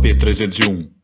AP301.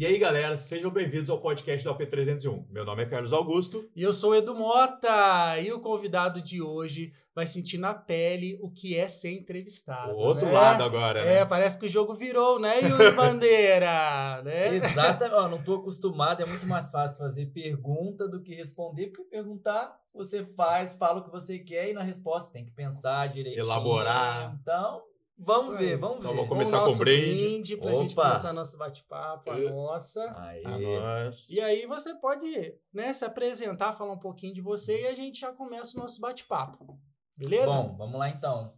E aí, galera, sejam bem-vindos ao podcast do AP301. Meu nome é Carlos Augusto. E eu sou o Edu Mota. E o convidado de hoje vai sentir na pele o que é ser entrevistado. O outro né? lado agora, né? É, parece que o jogo virou, né, Yuri Bandeira? né? Exatamente. Ó, não tô acostumado, é muito mais fácil fazer pergunta do que responder, porque perguntar você faz, fala o que você quer e na resposta tem que pensar direitinho. Elaborar. Então, vamos Isso ver, aí. vamos Então ver. vamos começar o com nosso brinde. pra gente Opa. começar nosso bate-papo, a nossa. Aí. A nós. E aí você pode né, se apresentar, falar um pouquinho de você e a gente já começa o nosso bate-papo. Beleza? Bom, vamos lá então.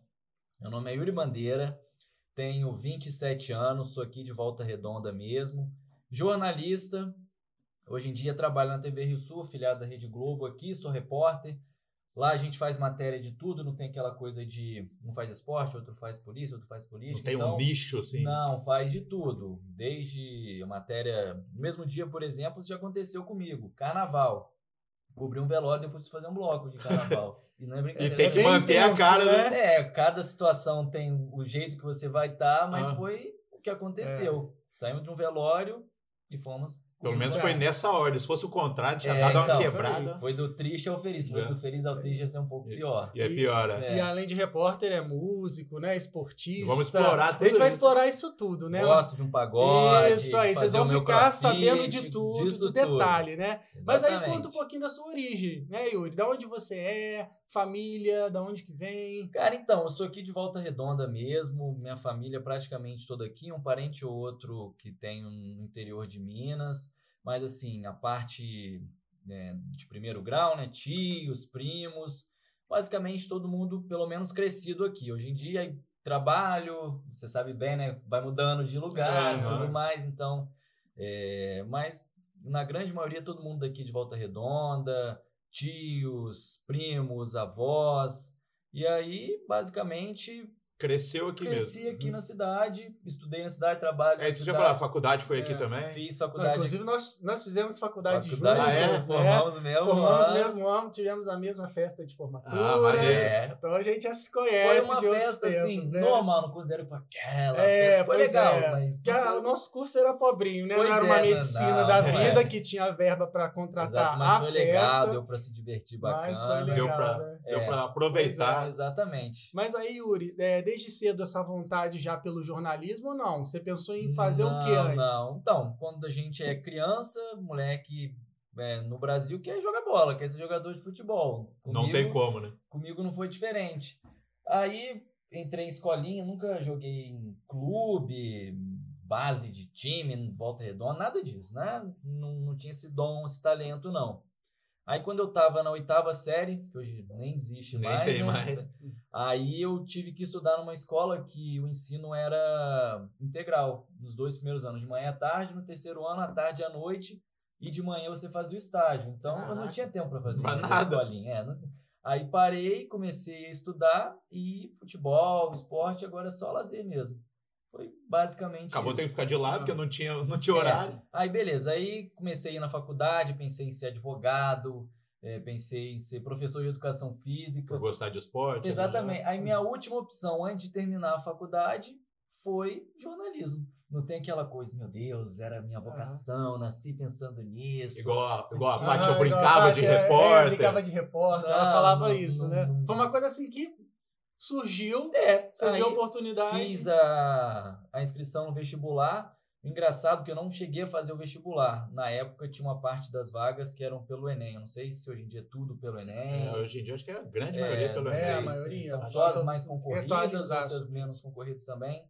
Meu nome é Yuri Bandeira, tenho 27 anos, sou aqui de Volta Redonda mesmo, jornalista. Hoje em dia trabalho na TV Rio Sul, afiliado da Rede Globo aqui, sou repórter. Lá a gente faz matéria de tudo, não tem aquela coisa de um faz esporte, outro faz polícia, outro faz política. Não tem então, um nicho assim. Não, faz de tudo. Desde a matéria. No mesmo dia, por exemplo, isso já aconteceu comigo. Carnaval. Cobri um velório depois de fazer um bloco de carnaval. E não é E brincadeira. tem é que manter a cara, né? é, cada situação tem o jeito que você vai estar, mas Ah. foi o que aconteceu. Saímos de um velório e fomos. Pelo menos É. foi nessa ordem. Se fosse o contrário, tinha É, dado uma então, quebrada. Foi do triste ao feliz. Se fosse É. do feliz ao triste, ia ser um pouco pior. E é pior, né? É. E além de repórter, é músico, né? Esportista. Vamos explorar A tudo gente vai isso. explorar isso tudo, né? Gosto de um pagode. Isso aí, vocês vão ficar sabendo de tudo, do detalhe, né? tudo. Mas aí Exatamente. conta um pouquinho da sua origem, né, Yuri? Da onde você é, família, da onde que vem. Cara, então, eu sou aqui de Volta Redonda mesmo, minha família é praticamente toda aqui, um parente ou outro que tem no interior de Minas, mas assim, a parte né, de primeiro grau, né, tios, primos, basicamente todo mundo pelo menos crescido aqui. Hoje em dia, trabalho, você sabe bem, né, vai mudando de lugar e Aham. tudo mais, então, é, mas na grande maioria todo mundo daqui de Volta Redonda, tios, primos, avós, e aí, basicamente, Cresceu aqui cresci mesmo. aqui na cidade, estudei na cidade, trabalho É, ia cidade, falar, a faculdade foi aqui É. também? fiz Não, faculdade inclusive, nós, nós fizemos faculdade, faculdade Ah, é? juntos, né? formamos mesmo Formamos mesmo ano, tivemos a mesma festa de formatura. Ah. É, Então a gente já se foi conhece uma de outros festa tempos, assim, né? normal, não considero que foi aquela É, festa. Foi legal, é. mas Que a- o nosso curso era pobrinho, né? Pois não era uma é, não, medicina não, da não vida é. que tinha verba para contratar Exato, mas a foi festa. legal, deu pra se divertir Mas foi bacana. Deu legal, pra, né? deu É. pra aproveitar. Exatamente. Mas aí, Yuri, é, desde cedo essa vontade já pelo jornalismo ou não? Você pensou em fazer o que Não, antes? Não, então, quando a gente é criança, moleque é, no Brasil quer jogar bola, quer ser jogador de futebol. Não tem como, né? Comigo não foi diferente. Aí entrei em escolinha, nunca joguei em clube, base de time, volta redonda, nada disso, né? Não, não tinha esse dom, esse talento, não. Aí quando eu tava na oitava série, que hoje nem existe Nem mais, tem né? mais. Aí eu tive que estudar numa escola que o ensino era integral, nos dois primeiros anos, de manhã à tarde, no terceiro ano, à tarde e à noite, e de manhã você fazia o estágio. Então eu não Caraca. tinha tempo para fazer essa nada. escolinha. é, não- Aí parei, comecei a estudar e futebol, esporte, agora é só lazer mesmo. Foi basicamente Acabou tendo que ficar de lado, porque não tinha, não tinha horário. Aí, beleza. Aí comecei a ir na faculdade, pensei em ser advogado, eh, pensei em ser professor de educação física. Por gostar de esporte. né? Exatamente. Aí minha última opção antes de terminar a faculdade foi jornalismo. Não tem aquela coisa, meu Deus, era a minha vocação, nasci pensando nisso. Igual, igual a Ah, parte eu igual a brincava Paty, de é, repórter. É, brincava de repórter, ela falava não, isso, não, né? não. Foi uma coisa assim que surgiu, É, você aí oportunidade. fiz a, a inscrição no vestibular. Engraçado que eu não cheguei a fazer o vestibular. Na época tinha uma parte das vagas que eram pelo Enem. Eu não sei se hoje em dia é tudo pelo Enem. É, hoje em dia acho que é a grande É, maioria pelo não é, Enem. a maioria. São só as mais concorridas as menos concorridas também.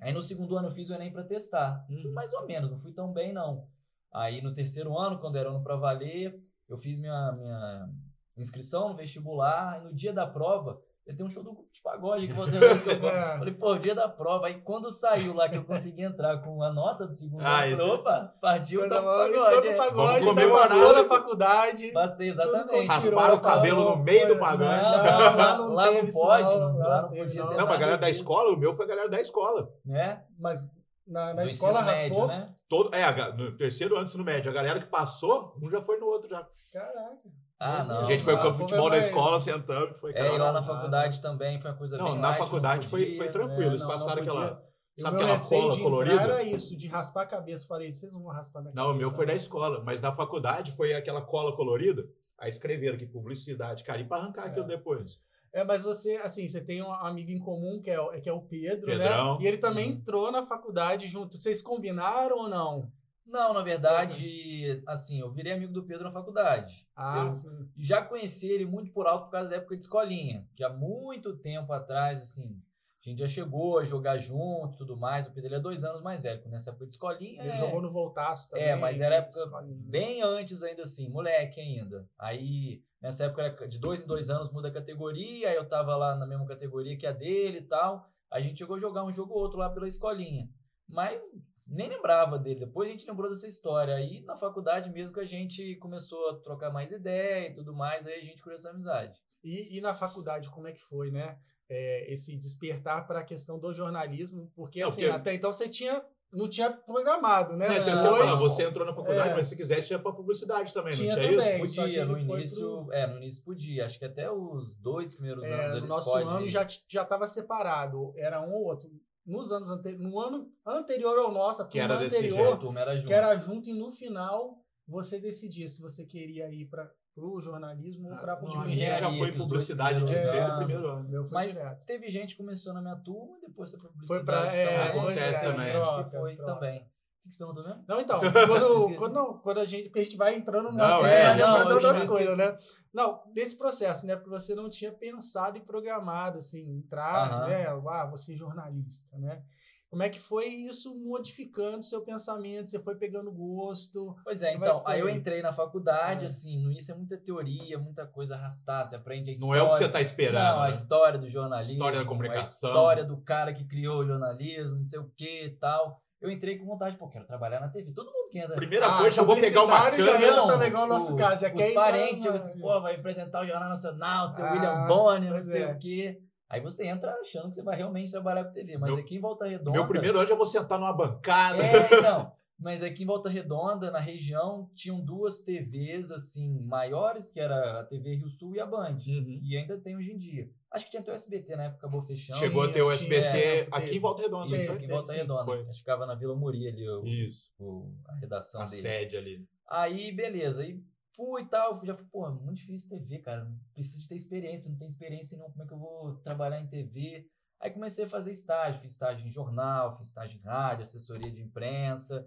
Aí no segundo ano eu fiz o Enem para testar. Fui Uhum. mais ou menos, não fui tão bem não. Aí no terceiro ano, quando era ano para valer, eu fiz minha, minha inscrição no vestibular. E no dia da prova, eu tenho um show do grupo de pagode que eu que eu É. Falei, pô, dia da prova. Aí quando saiu lá que eu consegui entrar com a nota do segundo Ah, ano, falei, isso- opa, partiu tá e pagode. foi pro é. pagode, passou na faculdade. Passei, exatamente. Rasparam o cabelo no meio do pagode. Não, Não, lá, lá não lá não pode, não. Lá não podia não. ter Não, pra nada galera da escola, o meu foi a galera da escola. Né? Mas na, na escola raspou. médio, né? Todo, é, a no terceiro ano do ensino médio, a galera que passou, um já foi no outro já. Caraca. Ah, não. A gente foi ao campo de foi futebol na mais- escola, sentamos, foi É, e lá na faculdade também foi uma coisa Não, bem na light, não faculdade foi- podia. foi tranquilo. eles não, passaram não aquela- sabe aquela cola colorida? Era isso, de raspar a cabeça. Falei, vocês não vão raspar minha Não, cabeça. o meu foi da né? escola, mas na faculdade foi aquela cola colorida. Aí escreveram aqui publicidade, cara, e pra arrancar aquilo depois. É, mas você, assim, você tem um amigo em comum que é, o- que é o Pedro, Pedrão. né? E ele também Uhum. entrou na faculdade junto. Vocês combinaram ou não? Não, na verdade, assim, eu virei amigo do Pedro na faculdade. Ah, Eu- sim. já conheci ele muito por alto por causa da época de escolinha, que há muito tempo atrás, assim, a gente já chegou a jogar junto e tudo mais. O Pedro ele é dois anos mais velho, nessa época de escolinha. Ele é- jogou no Voltaço também. É, mas era época escolinha, né? bem antes ainda assim, moleque ainda. Aí, nessa época, era de dois em dois anos muda a categoria, aí eu tava lá na mesma categoria que a dele e tal. A gente chegou a jogar um jogo ou outro lá pela escolinha. Mas nem lembrava dele. Depois a gente lembrou dessa história. Aí na faculdade mesmo que a gente começou a trocar mais ideia e tudo mais, aí a gente criou essa amizade. E, e na faculdade, como é que foi, né? É, esse despertar para a questão do jornalismo, porque Não, assim, porque- até então você tinha, não tinha programado, né? É, não, falar, você entrou na faculdade, É. mas se quisesse ia pra publicidade também, Tinha não tinha também. isso? Podia, no início, é, no início podia. Acho que até os dois primeiros É, anos no eles nosso podem. ano já já estava separado, era um ou outro. Nos anos ante... no ano anterior ao nosso, a Que turma era desse anterior, jeito. a turma era junto. que era junto e no final você decidia se você queria ir para o jornalismo ou para a publicidade. minha já foi publicidade de desde o primeiro ano. meu foi Mas direto. teve gente que começou na minha turma e depois foi pra Foi publicidade. para é, também. acontece é, também. Acho troca, que foi troca. também. O que que você perguntou mesmo? Não, então, quando, quando, não, quando a gente, porque a gente vai entrando Não, na série, é, a gente não, vai dando as coisas, né? Não, nesse processo, né? Porque você não tinha pensado e programado, assim, entrar, Aham. né? Ah, você é jornalista, né? Como é que foi isso modificando seu pensamento? Você foi pegando gosto? Pois é, Como é então, que aí eu entrei na faculdade, É. assim, no início é muita teoria, muita coisa arrastada, você aprende a Não história. é o que você tá esperando. Não, a né? história do jornalismo, História da comunicação. a história do cara que criou o jornalismo, não sei o que e tal. Eu entrei com vontade, pô, quero trabalhar na TV. Todo mundo que entra. Primeira Ah, coisa, já vou pegar uma publicitário já câmera. entra Não, também, igual o nosso caso, já os quer ir parentes, assim, pô, vai apresentar o Jornal Nacional, seu Ah, William Bonner, não sei é. o quê. Aí você entra achando que você vai realmente trabalhar com TV. Mas Meu- aqui em Volta Redonda. Meu primeiro ano já vou sentar numa bancada. É, então. Mas aqui em Volta Redonda, na região, tinham duas TVs, assim, maiores, que era a TV Rio Sul e a Band, Uhum. que ainda tem hoje em dia. Acho que tinha até o SBT na época, acabou fechando. Chegou a ter o tinha, SBT é, aqui teve. em Volta Redonda. Isso, aqui em Volta sim, Redonda. Acho que ficava na Vila Muri ali, o, Isso. o- a redação A deles. sede ali. Aí, beleza. Aí fui e tal. Já fui, pô, muito difícil TV, cara. Preciso de ter experiência. Não tenho experiência nenhuma. Como é que eu vou trabalhar em TV? Aí comecei a fazer estágio. Fiz estágio em jornal, fiz estágio em rádio, assessoria de imprensa.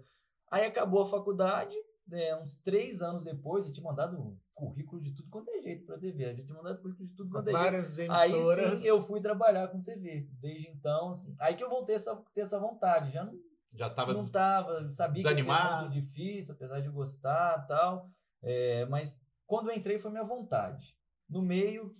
Aí acabou a faculdade. né, uns três anos depois, eu tinha mandado currículo de tudo quanto é jeito pra TV. Eu já tinha mandado currículo de tudo quanto é jeito. Várias Aí emissoras. sim eu fui trabalhar com TV. Desde então, assim, aí que eu voltei a essa, ter essa vontade. Já não Já tava. não tava, sabia que ia ser desanimado. muito difícil, apesar de gostar tal. É, mas quando eu entrei foi minha vontade. No meio,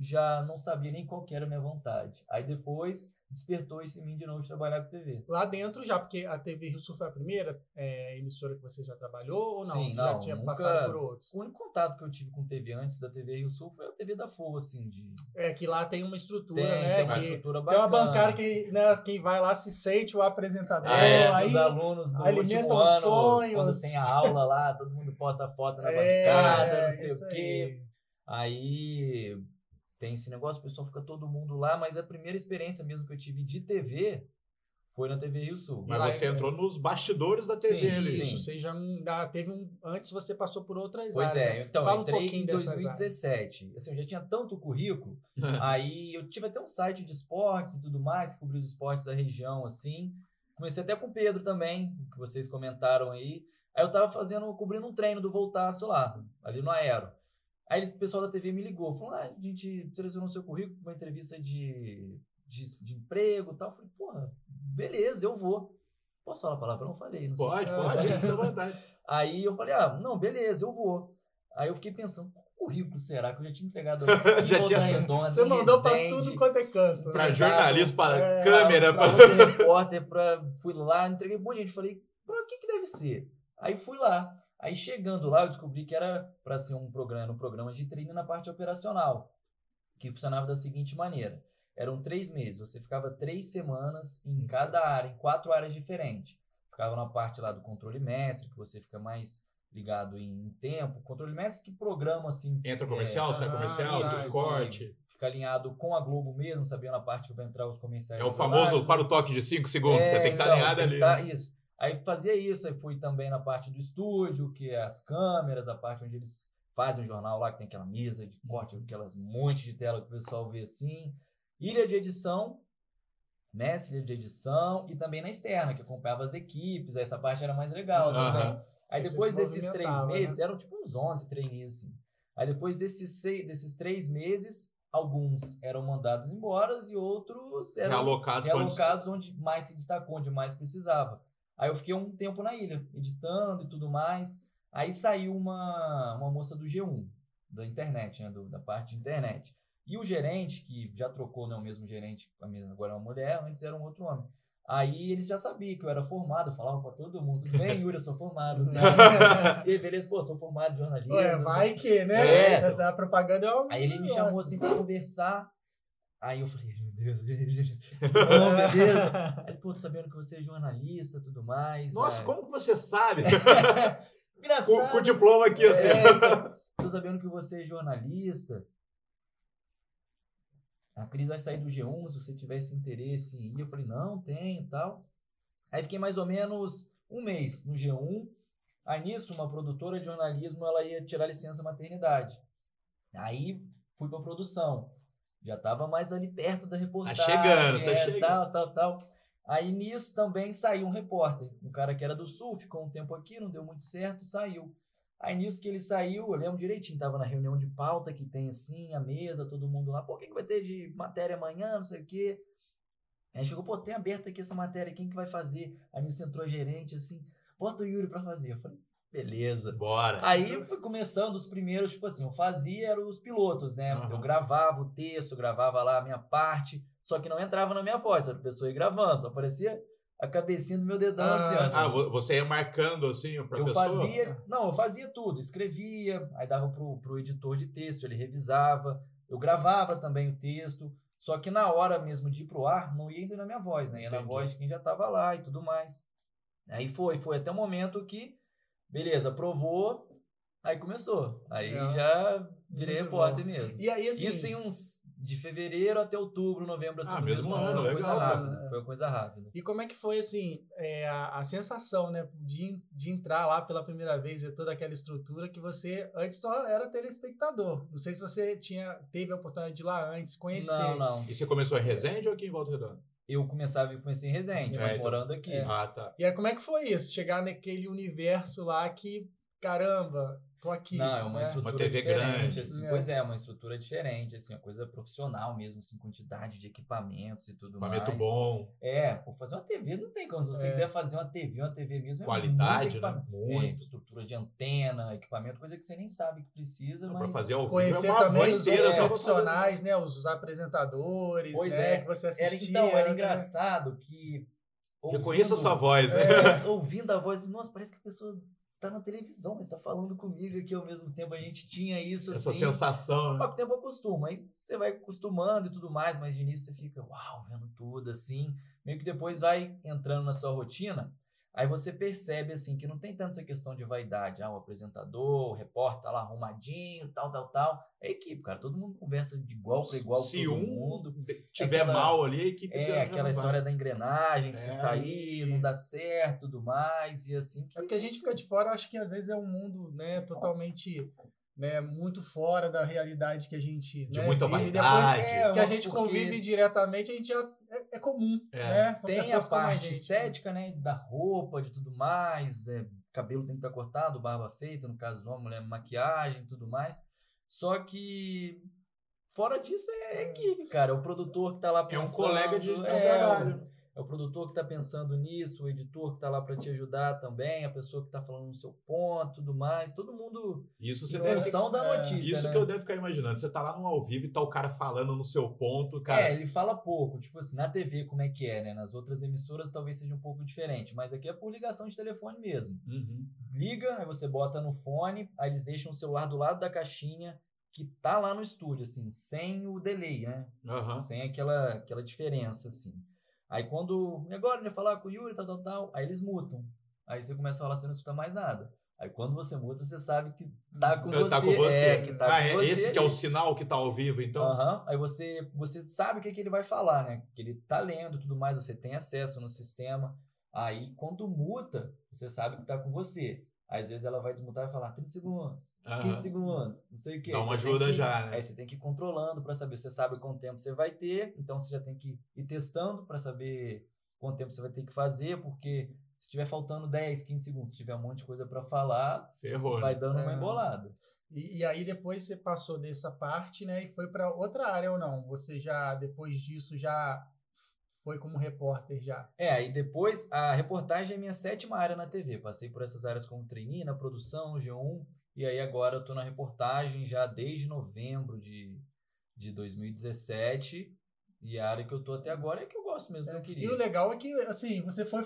já não sabia nem qual que era a minha vontade. Aí depois despertou isso em mim de novo de trabalhar com TV. Lá dentro já, porque a TV Rio Sul foi a primeira é, emissora que você já trabalhou ou não? Sim, você não, já tinha nunca- passado por outros? O único contato que eu tive com TV antes da TV Rio Sul foi a TV da FOA, assim, de É que lá tem uma estrutura, tem, né? tem uma que- estrutura Tem bacana. uma bancária que né, quem vai lá se sente o apresentador. É, aí, os alunos do alimentam último ano, sonhos. quando tem a aula lá, todo mundo posta foto na é, bancada, não sei isso o quê. Aí tem esse negócio, o pessoal fica todo mundo lá, mas a primeira experiência mesmo que eu tive de TV foi na TV Rio Sul. Mas lá você é- entrou nos bastidores da TV Sim, ali. sim. Isso, você já teve um. Antes você passou por outras Pois áreas. é, né? então, Fala eu um entrei pouquinho em dessas áreas. 2017. Assim, eu já tinha tanto currículo, aí eu tive até um site de esportes e tudo mais, que cobria os esportes da região, assim. Comecei até com o Pedro também, que vocês comentaram aí. Aí eu tava fazendo, cobrindo um treino do Voltaço lá, ali no Aero. Aí eles- o pessoal da TV me ligou, falou, ah, a gente selecionou seu currículo para uma entrevista de, de, de emprego e tal. Eu falei, porra, beleza, eu vou. Posso falar a palavra? Eu não falei, não sei. Pode, É. pode, fica à vontade. Aí eu falei, ah, não, beleza, eu vou. Aí eu fiquei pensando, qual currículo será que eu já tinha entregado Já tinha- Redonda, Você mandou pra Resende, tudo quanto é canto. Pra né? jornalista, para É, câmera. outro repórter, pra, fui lá, entreguei um monte de gente, falei, pra que que deve ser? Aí fui lá. Aí chegando lá, eu descobri que era para ser um programa, um programa de treino na parte operacional, que funcionava da seguinte maneira. Eram três meses, você ficava três semanas em cada área, em quatro áreas diferentes. Ficava na parte lá do controle mestre, que você fica mais ligado em tempo, controle mestre que programa assim, Entra comercial, É, sai ah, comercial, tem que- corte. fica alinhado com a Globo mesmo, sabendo a parte que vai entrar os comerciais. É o famoso horário. para o toque de 5 segundos. Você tem que estar então, alinhado ali. tá- né? isso. Aí fazia isso, aí fui também na parte do estúdio, que é as câmeras, a parte onde eles fazem o jornal lá, que tem aquela mesa de corte, Uhum. aquelas monte de tela que o pessoal vê assim. Ilha de edição, mestre ilha de edição, e também na externa, que acompanhava as equipes, aí essa parte era mais legal também. Aí Você depois se desses três né? meses, eram tipo uns 11 trainees, assim. Aí depois desses, seis, desses três meses, alguns eram mandados embora e outros eram Realocados. pra onde- realocados onde mais se destacou, onde mais precisava. Aí eu fiquei um tempo na ilha, editando e tudo mais. Aí saiu uma, uma moça do G1, da internet, né, do- da parte de internet. E o gerente, que já trocou, não é o mesmo gerente, agora é uma mulher, antes era um outro homem. Aí eles já sabiam que eu era formado, eu falava pra todo mundo, tudo bem, Yuri, eu sou formado. e aí, beleza, pô, sou formado em jornalismo. Ué, vai que, né? É. Essa propaganda é uma. Aí ele me chamou assim pra conversar. Aí eu falei, Deus, oh, beleza. Aí ele, pô, tô sabendo que você é jornalista e tudo mais. Nossa, é. como que você sabe? Engraçado. com, com o diploma aqui, assim. É, então, tô sabendo que você é jornalista. A Cris vai sair do G1 se você tivesse interesse em ir. Eu falei, não, tenho e tal. Aí fiquei mais ou menos um mês no G1. Aí nisso, uma produtora de jornalismo, ela ia tirar licença maternidade. Aí fui pra produção. Já tava mais ali perto da reportagem. chegando, tá é, chegando. Tal, tal, tal. Aí nisso também saiu um repórter. Um cara que era do Sul, ficou um tempo aqui, não deu muito certo, saiu. Aí nisso que ele saiu, eu lembro direitinho, tava na reunião de pauta que tem assim, a mesa, todo mundo lá, pô, o que, que vai ter de matéria amanhã, não sei o quê. Aí chegou, pô, tem aberta aqui essa matéria, quem que vai fazer? Aí nisso entrou a gerente assim, bota o Yuri pra fazer. Eu falei, beleza. Bora. Aí foi começando os primeiros, tipo assim, eu fazia eram os pilotos, né? Aham. Eu gravava o texto, gravava lá a minha parte, só que não entrava na minha voz, era a pessoa ia gravando, só aparecia a cabecinha do meu dedão assim, ó. Ah, vo- você ia marcando assim pra Eu pessoa? fazia, não, eu fazia tudo, escrevia, aí dava pro, pro editor de texto, ele revisava, eu gravava também o texto, só que na hora mesmo de ir pro ar, não ia ainda na minha voz, né? Ia na Entendi. voz de quem já tava lá e tudo mais. Aí foi, foi até o momento que, beleza, aprovou, aí começou. Aí É. já virei Muito repórter bom. mesmo. E aí, assim. Isso em uns de fevereiro até outubro, novembro, assim, Ah, mesmo mesmo ano. ano, Foi uma coisa legal, rápida. Foi uma coisa rápida. E como é que foi, assim, é, a, a sensação, né, de, de entrar lá pela primeira vez, ver toda aquela estrutura que você antes só era telespectador. Não sei se você tinha, teve a oportunidade de ir lá antes, conhecer. Não, não. E você começou em Resende ou aqui em Volta Redonda? Eu começava, eu comecei em Resende, É, mas então- morando aqui. É. Ah, tá. E aí, como é que foi isso? Chegar naquele universo lá que, caramba, tô aqui. Não, é uma né? estrutura Uma TV diferente, grande. assim. É. Pois é, uma estrutura diferente, assim, uma coisa profissional mesmo, assim, quantidade de equipamentos e tudo Equipamento mais. bom, É, por fazer uma TV não tem como. Se você É. quiser fazer uma TV, uma TV mesmo, é qualidade, muito né? equipamento. É, Muito. estrutura de antena, equipamento, coisa que você nem sabe que precisa, Pra mas... fazer ao vivo Conhecer é também os outros pra profissionais, né? Os apresentadores, Pois né? é. Que você Era, assistia. então, era né? engraçado que... fazer. Reconheça a ouvindo- sua voz, né? É, ouvindo a voz, nossa, parece que a pessoa tá na televisão, mas tá falando comigo aqui ao mesmo tempo. A gente tinha isso, Essa assim. sensação, né? Com o tempo acostuma. Aí você vai acostumando e tudo mais, mas de início você fica, uau, vendo tudo, assim. Meio que depois vai entrando na sua rotina. Aí você percebe, assim, que não tem tanto essa questão de vaidade. Ah, o apresentador, o repórter tá lá arrumadinho, tal, tal, tal. É equipe, cara. Todo mundo conversa de igual para igual com Se todo um mundo. de- tiver aquela- mal ali, a equipe É, aquela história da engrenagem, se É, sair, não dá certo, tudo mais, e assim. É porque a gente fica de fora, eu acho que às vezes é um mundo, né, totalmente, né, muito fora da realidade que a gente, De né, muita vive. vaidade. Depois É, que a gente porque- convive diretamente, a gente já, é, é comum, É. né? São tem a parte gente. estética, né? Da roupa, de tudo mais. é, cabelo tem que estar cortado, barba feita, no caso do homem, mulher, maquiagem tudo mais. Só que fora disso é equipe, cara. É o produtor que tá lá É um pensando. colega de, de é, trabalho. É o produtor que tá pensando nisso, o editor que tá lá para te ajudar também, a pessoa que tá falando no seu ponto, tudo mais. Todo mundo Isso em você deve função da é, notícia, Isso né? que eu devo ficar imaginando. Você tá lá no ao vivo e tá o cara falando no seu ponto, cara. É, ele fala pouco. Tipo assim, na TV como é que é, né? Nas outras emissoras talvez seja um pouco diferente, mas aqui é por ligação de telefone mesmo. Uhum. Liga, aí você bota no fone, aí eles deixam o celular do lado da caixinha que tá lá no estúdio, assim, sem o delay, né? Aham. Sem aquela, aquela diferença, assim. Aí quando. E agora ele vai falar com o Yuri, tal, tal, tal. Aí eles mutam. Aí você começa a falar, você não escuta mais nada. Aí quando você muta, você sabe que tá com, você, Tá com você. É, que tá ah, é esse que é o ali. sinal que tá ao vivo, então. Aham. Aí você, você sabe o que, que ele vai falar, né? Que ele tá lendo e tudo mais, você tem acesso no sistema. Aí, quando muta, você sabe que tá com você. Às vezes ela vai desmutar e vai falar 30 segundos, Aham. 15 segundos, não sei o que. Dá uma ajuda já, né? Aí você tem que ir controlando para saber. Você sabe quanto tempo você vai ter, então você já tem que ir testando para saber quanto tempo você vai ter que fazer, porque se estiver faltando 10, 15 segundos, se tiver um monte de coisa para falar, Ferrou. vai né? dando uma É. embolada. E, e aí depois você passou dessa parte, né, e foi para outra área ou não? Você já depois disso já foi como repórter já? É, aí depois a reportagem é minha sétima área na TV. Passei por essas áreas como trainee, na produção, G1, e aí agora eu tô na reportagem já desde novembro de, de 2017. E a área que eu tô até agora é que eu gosto mesmo, que eu E queria. o legal é que assim você foi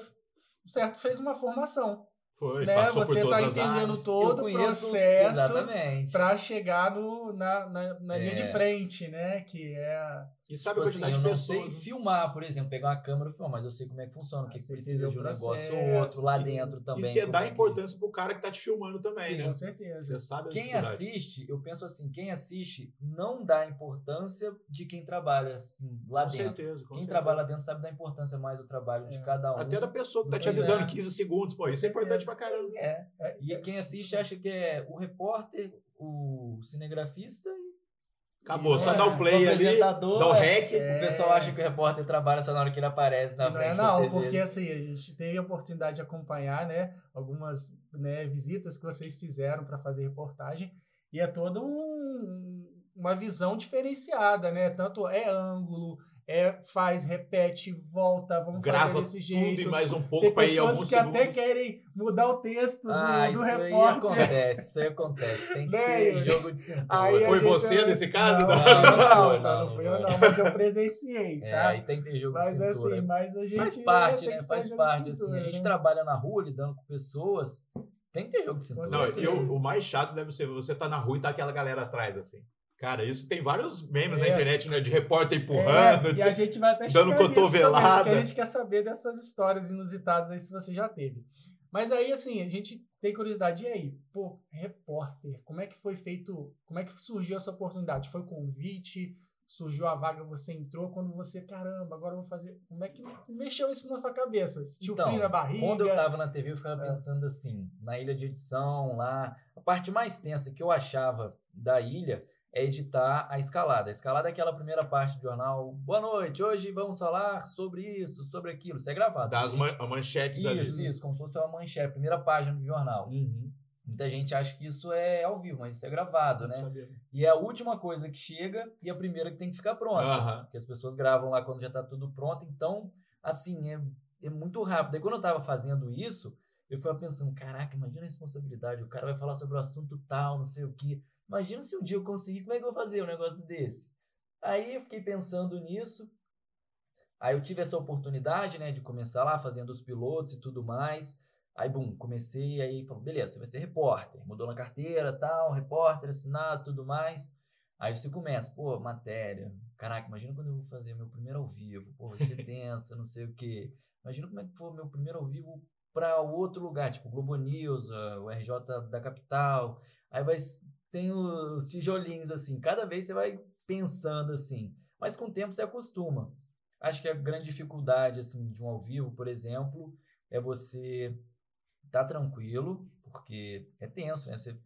certo fez uma formação, Foi, né? passou Você por tá entendendo áreas. todo Eu o processo Exatamente. para chegar no, na, na, na linha de É. frente, né? Que é E sabe Tipo a assim, quantidade eu de não pessoas. sei né? filmar, por exemplo, pegar uma câmera e filmar, mas eu sei como é que funciona, o que, que precisa de um negócio ou outro lá sim. dentro também. E você dá é que- importância pro cara que tá te filmando também, Sim, né? com certeza. Você sabe Quem assiste, eu penso assim, quem assiste não dá importância de quem trabalha assim, lá Com dentro. certeza. com Quem certeza. trabalha lá dentro sabe da importância mais do trabalho de É. cada um. Até da pessoa que tá te avisando é. em 15 segundos, pô. Isso é importante pra caramba. É. É, E quem assiste acha que é o repórter, o cinegrafista e Acabou, só é, dá o o play ali, apresentador. dá o rec. É. O pessoal acha que o repórter trabalha só na hora que ele aparece na Não frente é não, TV. porque assim, a gente teve a oportunidade de acompanhar, né, algumas né, visitas que vocês fizeram para fazer reportagem e é toda um, uma visão diferenciada, né? Tanto é ângulo, é faz, repete, volta, vamos Grava fazer desse tudo jeito. e mais um pouco Tem pra ir pessoas alguns que até segundos. querem mudar o texto do, Ah, do isso aí repórter. acontece, isso aí acontece. Tem que Né, ter jogo de cintura. A Foi gente- você nesse caso? Não, Não, não, não não, foi, não, fui eu não, mas eu presenciei, É, tá? aí tem que ter jogo Mas de cintura. assim, mas a gente faz né, parte, tem né? que Faz parte, assim. cintura, A gente né? trabalha na rua lidando com pessoas, tem que ter jogo de cintura. Não, Você- e o, o mais chato deve ser você tá na rua e tá aquela galera atrás, assim. Cara, isso tem vários memes na É. internet, né? De repórter empurrando. É, de- e a gente vai até dando cotovelada. também, a gente quer saber dessas histórias inusitadas aí, se você já teve. Mas aí, assim, a gente tem curiosidade. E aí, pô, repórter, como é que foi feito, como é que surgiu essa oportunidade? Foi convite? Surgiu a vaga, você entrou, quando você, caramba, agora eu vou fazer... Como é que mexeu isso na sua cabeça? Sentiu Então, frio na barriga? Quando eu tava na TV, eu ficava É. pensando assim, na ilha de edição, lá. A parte mais tensa que eu achava da ilha é editar a escalada. A escalada é aquela primeira parte do jornal. Boa noite, hoje vamos falar sobre isso, sobre aquilo. Isso é gravado. Das Gente, man manchetes ali. Isso, isso, como se fosse uma manchete, a primeira página do jornal. Uhum. Muita gente acha que isso é ao vivo, mas isso é gravado, né? sabia. E é a última coisa que chega e a primeira que tem que ficar pronta. Aham. Porque as pessoas gravam lá quando já tá tudo pronto. Então, assim, é, é muito rápido. Aí quando eu tava fazendo isso, eu ficava pensando, caraca, imagina a responsabilidade. O cara vai falar sobre o assunto tal, não sei o quê. Imagina se um dia eu conseguir, como é que eu vou fazer um negócio desse? Aí eu fiquei pensando nisso. Aí eu tive essa oportunidade, né, de começar lá fazendo os pilotos e tudo mais. Aí, bum, comecei, aí falou, beleza, você vai ser repórter. Mudou na carteira, tal, repórter, assinado, tudo mais. Aí você começa, pô, matéria. Caraca, imagina quando eu vou fazer meu primeiro ao vivo. Pô, vai ser não sei o quê. Imagina como é que foi meu primeiro ao vivo para outro lugar, tipo Globo News, o RJ da capital. Aí vai, tem os tijolinhos assim. Cada vez você vai pensando assim. Mas com o tempo você acostuma. Acho que a grande dificuldade assim de um ao vivo, por exemplo, é você tá tranquilo, porque é tenso, né? Você,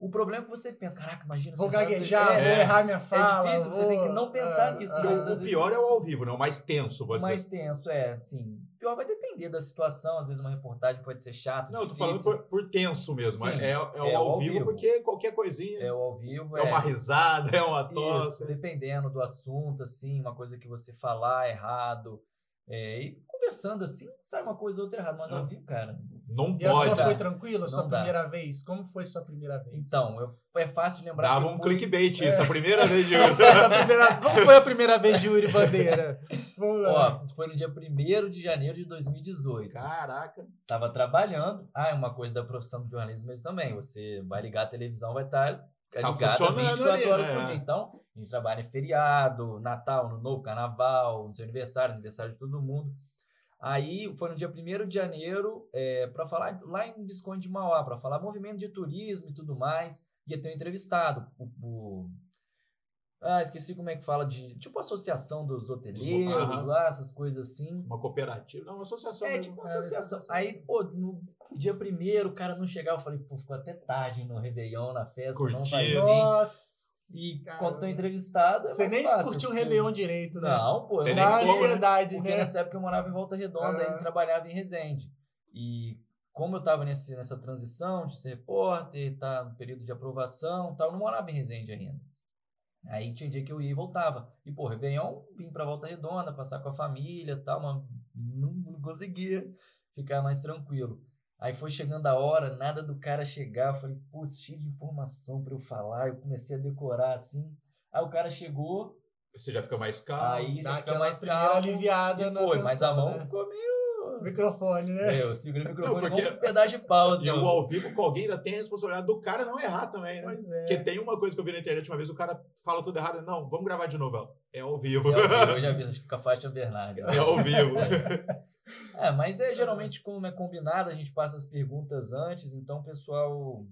o problema é que você pensa, caraca, imagina se Vou gaguejar, é, vou errar minha fala. difícil, você tem que não vou- pensar ah, nisso, ah, o, o pior é o ao vivo, né? O mais tenso, o pode mais ser. tenso, é, sim. Pior vai depender da situação, às vezes uma reportagem pode ser chata, Não, eu tô falando por, por tenso mesmo. Sim, é, é, o é ao, ao vivo, vivo. porque qualquer coisinha É é, o ao vivo, uma risada, é uma Isso, tosse. dependendo do assunto, assim, uma coisa que você falar errado. é, e conversando assim, sai uma coisa ou outra errada, mas Ah. ao vivo, cara. Não E a sua pode. dá. foi tranquila, a sua dá. primeira vez? Como foi sua primeira vez? Então, eu, é fácil de lembrar. Dava que um foi- clickbait É. isso, a primeira vez de Como foi, essa primeira... Como foi a primeira vez de Yuri Bandeira? Vamos lá. Ó, foi no dia 1 de janeiro de 2018. Caraca. Tava trabalhando. Ah, é uma coisa da profissão do jornalismo mesmo também. Você vai ligar a televisão, vai estar Tá ligada funcionando 24 ali, horas né? por dia. Então, a gente trabalha em feriado, Natal, no Novo, Carnaval, no seu aniversário, aniversário de todo mundo. Aí foi no dia 1 de janeiro, é, para falar lá em Visconde de Mauá, para falar movimento de turismo e tudo mais. Ia ter um entrevistado, o, o ah, esqueci como é que fala de. Tipo associação dos hoteleiros lá, essas coisas assim. Uma cooperativa. Não, uma associação. É, mesmo. tipo uma associação. É, Aí, pô, no dia primeiro o cara não chegava, eu falei, pô, ficou até tarde no Réveillon, na festa, Curtir. não vai vir. Nossa! E quando tô entrevistado. É Você nem fácil, curtiu o Réveillon direito, né? Não, pô, eu não ansiedade, porque né? nessa época eu morava em Volta Redonda e trabalhava em Resende. E como eu tava nesse, nessa transição de ser repórter, tá no período de aprovação tal, eu não morava em Resende ainda. Aí tinha dia que eu ia e voltava. E, pô, Réveillon, vim pra Volta Redonda, passar com a família tal, mas não conseguia ficar mais tranquilo. Aí foi chegando a hora, nada do cara chegar. Eu falei, putz, cheio de informação para eu falar. Eu comecei a decorar assim. Aí o cara chegou. Você já fica mais calmo. Aí você fica mais calmo. aliviada e foi, mas a mão né? ficou meio. Microfone, né? É, eu segurei o microfone não, porque... um pedaço de pausa. E o ao vivo com alguém ainda tem a responsabilidade do cara não errar também, né? Pois é. Porque tem uma coisa que eu vi na internet uma vez, o cara fala tudo errado. Não, vamos gravar de novo. É ao vivo. É ao vivo, eu já vi, acho que com a faixa Bernardo. É ao vivo. É, mas é geralmente como é combinado, a gente passa as perguntas antes, então o pessoal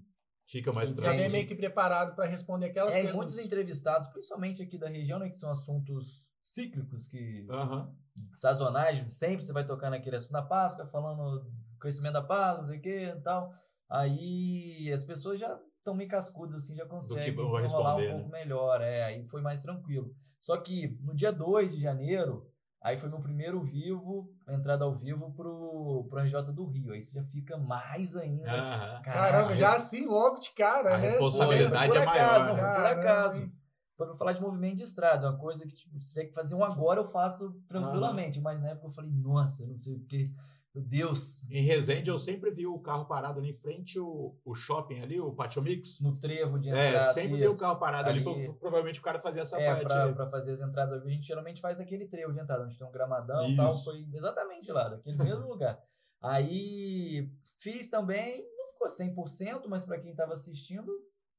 fica mais tranquilo. Vem meio que preparado para responder aquelas é, perguntas. muitos entrevistados, principalmente aqui da região, né, que são assuntos cíclicos, que uhum. sazonais, sempre você vai tocar naquele assunto da Páscoa, falando do crescimento da Páscoa, não sei o que e tal. Aí as pessoas já estão meio cascudas, assim, já conseguem desenrolar um né? pouco melhor. É, aí foi mais tranquilo. Só que no dia 2 de janeiro, Aí foi meu primeiro vivo, entrada ao vivo pro, pro RJ do Rio. Aí você já fica mais ainda. Caramba, Caramba já assim logo de cara, a né? responsabilidade foi é acaso, maior. Não, foi por acaso. Para falar de movimento de estrada, uma coisa que tipo, se tiver que fazer um agora, eu faço tranquilamente. Mas na época eu falei, nossa, eu não sei o que. Meu Deus. Em Resende eu sempre vi o carro parado ali em frente o, o shopping ali, o Patio Mix. No trevo de entrada. É, sempre vi o carro parado ali. ali. Provavelmente o cara fazia essa é, parte. Pra, pra, fazer as entradas, a gente geralmente faz aquele trevo de entrada, onde tem um gramadão e tal. Foi exatamente lá, daquele mesmo lugar. Aí fiz também, não ficou 100%, mas para quem estava assistindo,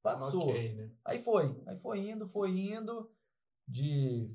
passou. Okay, né? Aí foi, aí foi indo, foi indo de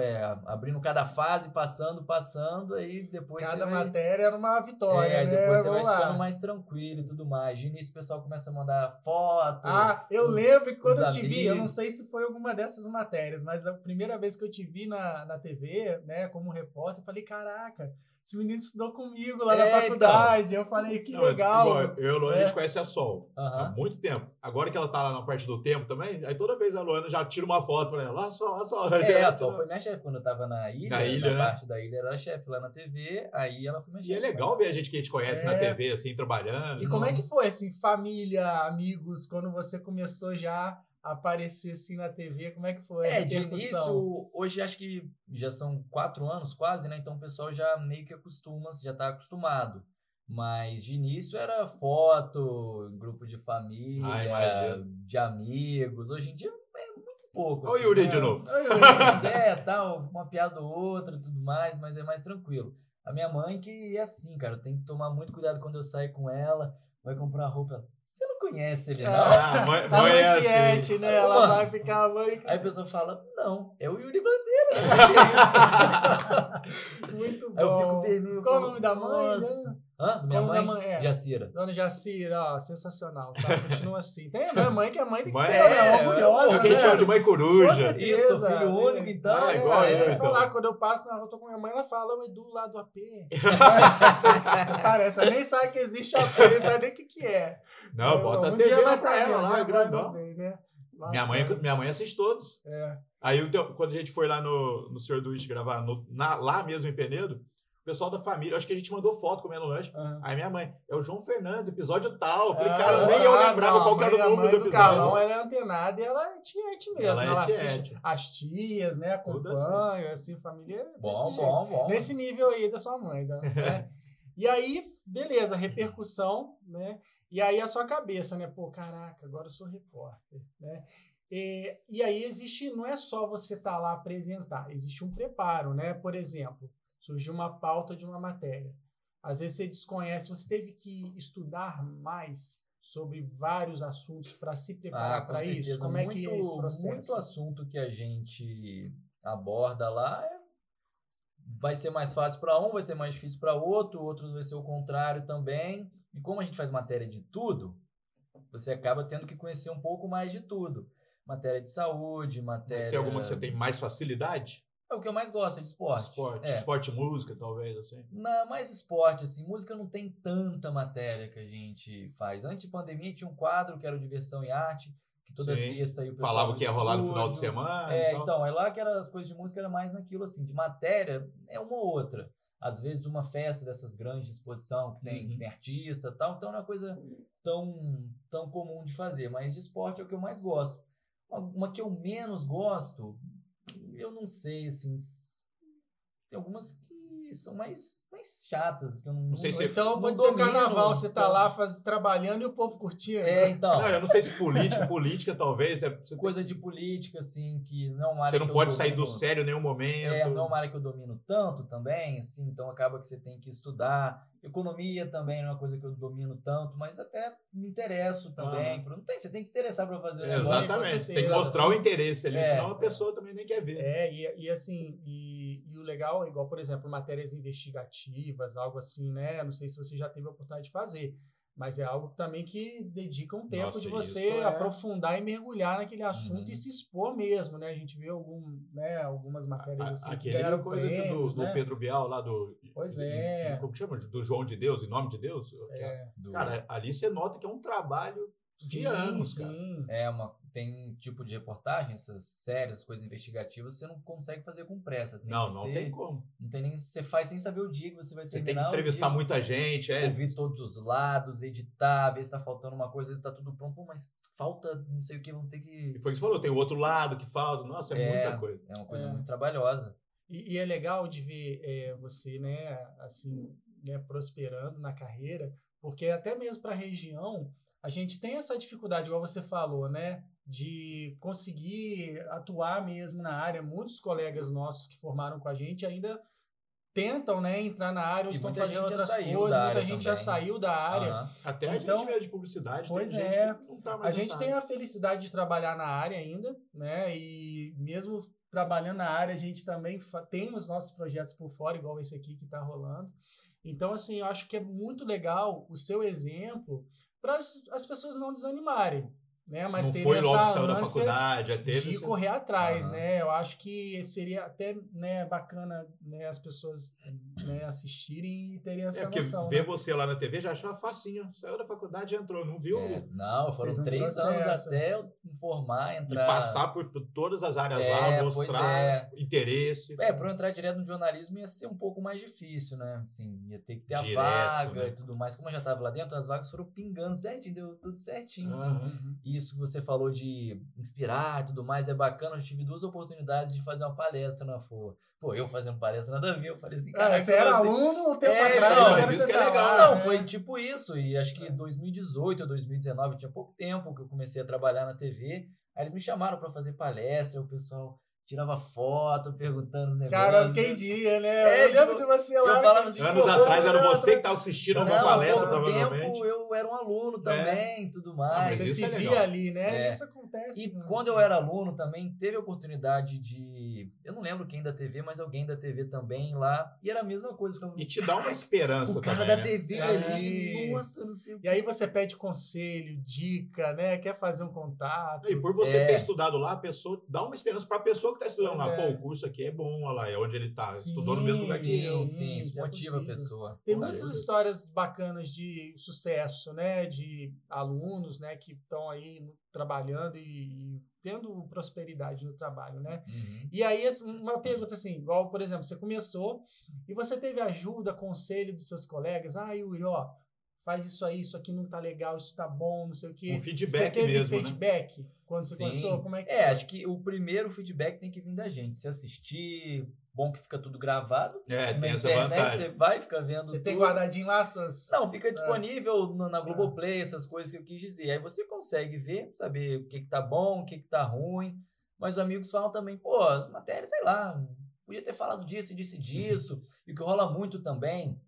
é, abrindo cada fase, passando, passando, aí depois cada vai... matéria era uma vitória, é, né? depois você vai lá. ficando mais tranquilo e tudo mais. De início o pessoal começa a mandar foto. Ah, eu os, lembro que quando eu te vi, eu não sei se foi alguma dessas matérias, mas a primeira vez que eu te vi na, na TV, né, como repórter, eu falei, caraca, esse menino estudou comigo lá é, na então. faculdade. Então. Eu falei, que não, legal. Mas, eu e a Luana, é. a gente conhece a Sol uhum. há muito tempo. Agora que ela tá lá na parte do tempo também, aí toda vez a Luana já tira uma foto pra ela. Olha só, olha só. É, a Sol foi minha chefe quando eu tava na ilha. Na ilha, na né? parte da ilha era chefe lá na TV, aí ela foi minha chefe. E é legal ver a gente que a gente conhece é. na TV, assim, trabalhando. E como é que foi, assim, família, amigos, quando você começou já aparecer assim na TV? Como é que foi? É, de início, hoje acho que já são quatro anos quase, né? Então o pessoal já meio que acostuma, já está acostumado. Mas de início era foto, grupo de família, ah, de amigos. Hoje em dia é muito pouco. Olha assim, o Yuri né? de novo. é, tal, uma piada ou outra e tudo mais, mas é mais tranquilo. A minha mãe que é assim, cara, eu tenho que tomar muito cuidado quando eu saio com ela, vai comprar roupa. Você não conhece ele, não? Ah, mãe, mãe é assim. né? Ela Mano, vai ficar mãe. Aí a pessoa fala, não, é o Yuri Bandeira. Muito bom. Aí eu fico vermelho. Qual o nome da mãe? Né? Hã? Do minha mãe? mãe? É. Jacira. Dona Jacira, ó, sensacional. Tá? Continua assim. Tem a minha mãe, que a mãe tem que mãe, ter, é, né? Orgulhosa. É, que a gente chama de mãe coruja. Isso, filho único, então. Ah, igual é, eu, então. Falar, quando eu passo na rua, tô com minha mãe, ela fala, o Edu lá do AP. Parece, ela nem sabe que existe AP, nem sabe nem o que, que é. Não, eu, bota um a TV lá pra ela, lá, grandão. Né? Minha mãe, minha mãe assiste todos. É. Aí, quando a gente foi lá no, no Senhor Duíche gravar, no, na, lá mesmo em Penedo, o pessoal da família, acho que a gente mandou foto comendo lanche. Uhum. Aí minha mãe, é o João Fernandes, episódio tal. Eu falei, ah, cara, nem eu lembrava não, qual era o nome do episódio. Carlão, ela é antenada e ela é tiete mesmo. Ela, ela é assiste as tias, né? Acompanha, assim. assim, família. Bom, bom, bom. Nesse nível aí da sua mãe. Né? e aí, beleza, repercussão, né? E aí a sua cabeça, né? Pô, caraca, agora eu sou repórter, né? E, e aí existe, não é só você estar tá lá apresentar, existe um preparo, né? Por exemplo, surgiu uma pauta de uma matéria. Às vezes você desconhece, você teve que estudar mais sobre vários assuntos para se preparar ah, para isso? Como muito, é que é esse processo? Muito assunto que a gente aborda lá é vai ser mais fácil para um, vai ser mais difícil para outro, outro vai ser o contrário também. E como a gente faz matéria de tudo, você acaba tendo que conhecer um pouco mais de tudo. Matéria de saúde, matéria. Mas tem alguma que você tem mais facilidade? É o que eu mais gosto, é de esporte. Esporte, é. esporte e música, talvez, assim. Não, mais esporte, assim. Música não tem tanta matéria que a gente faz. Antes de pandemia tinha um quadro que era o Diversão e Arte, que toda Sim. sexta aí o pessoal Falava que ia rolar no final de semana. É, então. então, é lá que era, as coisas de música era mais naquilo, assim. De matéria, é uma ou outra. Às vezes uma festa dessas grandes de exposição que tem, uhum. que tem artista e tal. Então não é uma coisa tão, tão comum de fazer. Mas de esporte é o que eu mais gosto. Uma que eu menos gosto, eu não sei, assim, tem algumas que são mais, mais chatas. Que eu não, não sei se então não pode ser carnaval, você tá então. lá faz, trabalhando e o povo curtindo. É, então. Não, eu não sei se política, política talvez. É, Coisa de política, assim, que não é uma área Você não pode sair do sério em nenhum momento. É, não é uma área que eu domino tanto também, assim, então acaba que você tem que estudar. Economia também não é uma coisa que eu domino tanto, mas até me interesso também. Não tem, você tem que se interessar para fazer isso. É, exatamente. Tem que mostrar o interesse ali, é, senão a pessoa também nem quer ver. É, e, e assim, e, e, legal, igual, por exemplo, matérias investigativas, algo assim, né? Não sei se você já teve a oportunidade de fazer. Mas é algo também que dedica um tempo Nossa, de você é... aprofundar e mergulhar naquele assunto uhum. e se expor mesmo, né? A gente vê algum, né, algumas matérias assim. Aquele que coisa prêmios, do, né? do, Pedro Bial lá do. Pois é. Como chama? Do João de Deus, em nome de Deus? É. Cara, ali você nota que é um trabalho de sim, anos, sim. cara. É uma tem um tipo de reportagem, essas séries, coisas investigativas, você não consegue fazer com pressa. Tem não, não ser, tem como. Não tem nem. Você faz sem saber o dia que você vai terminar. Você tem que entrevistar dia, muita gente, é. Ouvir todos os lados, editar, ver se está faltando uma coisa, se está tudo pronto. Pô, mas falta não sei o que, vamos ter que. E foi o que você falou, tem o outro lado que falta. Nossa, é, é muita coisa. É uma coisa é. muito trabalhosa. E, e, é legal de ver é, você, né, assim, né, prosperando na carreira, porque até mesmo para a região a gente tem essa dificuldade, igual você falou, né? De conseguir atuar mesmo na área. Muitos colegas nossos que formaram com a gente ainda tentam né, entrar na área ou estão fazendo outras coisas. Muita gente também. já saiu da área. Uhum. Até então, a gente mesmo de publicidade. Pois é. Tá a gente tem a felicidade de trabalhar na área ainda, né? E mesmo trabalhando na área, a gente também tem os nossos projetos por fora, igual esse aqui que está rolando. Então, assim, eu acho que é muito legal o seu exemplo para as pessoas não desanimarem. Né? Mas não foi logo que saiu da faculdade, teve de correr atrás, uhum. né? Eu acho que seria até né, bacana né, as pessoas né, assistirem e terem essa é, porque noção. ver né? você lá na TV já achou facinho. Saiu da faculdade e entrou, não viu? É, não, foram um três anos até eu formar, entrar... E passar por, por todas as áreas é, lá, mostrar é. interesse. É, para eu entrar direto no jornalismo ia ser um pouco mais difícil, né? Assim, ia ter que ter direto, a vaga né? e tudo mais. Como eu já estava lá dentro, as vagas foram pingando certinho, deu tudo certinho, uhum. assim. E isso que você falou de inspirar e tudo mais, é bacana. Eu tive duas oportunidades de fazer uma palestra na FOA. Pô, eu fazendo palestra nada a ver, eu falei assim, cara. É, você era assim, aluno um tempo é, atrás, não, isso que é tá legal. Lá, não, né? foi tipo isso. E acho que 2018 ou 2019, tinha pouco tempo que eu comecei a trabalhar na TV. Aí eles me chamaram para fazer palestra, o pessoal tirava foto, perguntando os negócios. Cara, quem diria, né? É, eu lembro tipo, de você lá. Eu falava assim, Anos atrás era você que estava assistindo não, uma palestra, provavelmente. tempo eu era um aluno é. também, é. tudo mais. você se é via ali, né? É. Isso acontece. E quando eu era aluno também, teve a oportunidade de... Eu não lembro quem da TV, mas alguém da TV também lá. E era a mesma coisa. Ficava, e te dá uma esperança o cara também, da TV né? ali, nossa, não sei o E aí você pede conselho, dica, né? Quer fazer um contato. E por você ter estudado lá, a pessoa dá uma esperança para a pessoa que está estudando pois lá. Pô, curso aqui é bom, olha lá, é onde ele está, estudou no mesmo lugar que eu. Sim, isso é motiva possível. a pessoa. Tem muitas histórias bacanas de sucesso, né, de alunos, né, que estão aí trabalhando e, e, tendo prosperidade no trabalho, né? Uhum. E aí, uma pergunta assim, igual, por exemplo, você começou e você teve ajuda, conselho dos seus colegas, ah, Yuri, ó, faz isso aí, isso aqui não tá legal, isso tá bom, não sei o quê. Um feedback você teve mesmo, né? feedback né? quando você Sim. começou? Como é que É, acho que o primeiro feedback tem que vir da gente. Se assistir, bom que fica tudo gravado. É, tem essa vantagem. Você vai ficar vendo Você tudo. tem guardadinho lá suas... Não, fica disponível ah. na Globoplay, essas coisas que eu quis dizer. Aí você consegue ver, saber o que que tá bom, o que que tá ruim. Mas os amigos falam também, pô, as matérias, sei lá, podia ter falado disso e disse disso. e o que rola muito também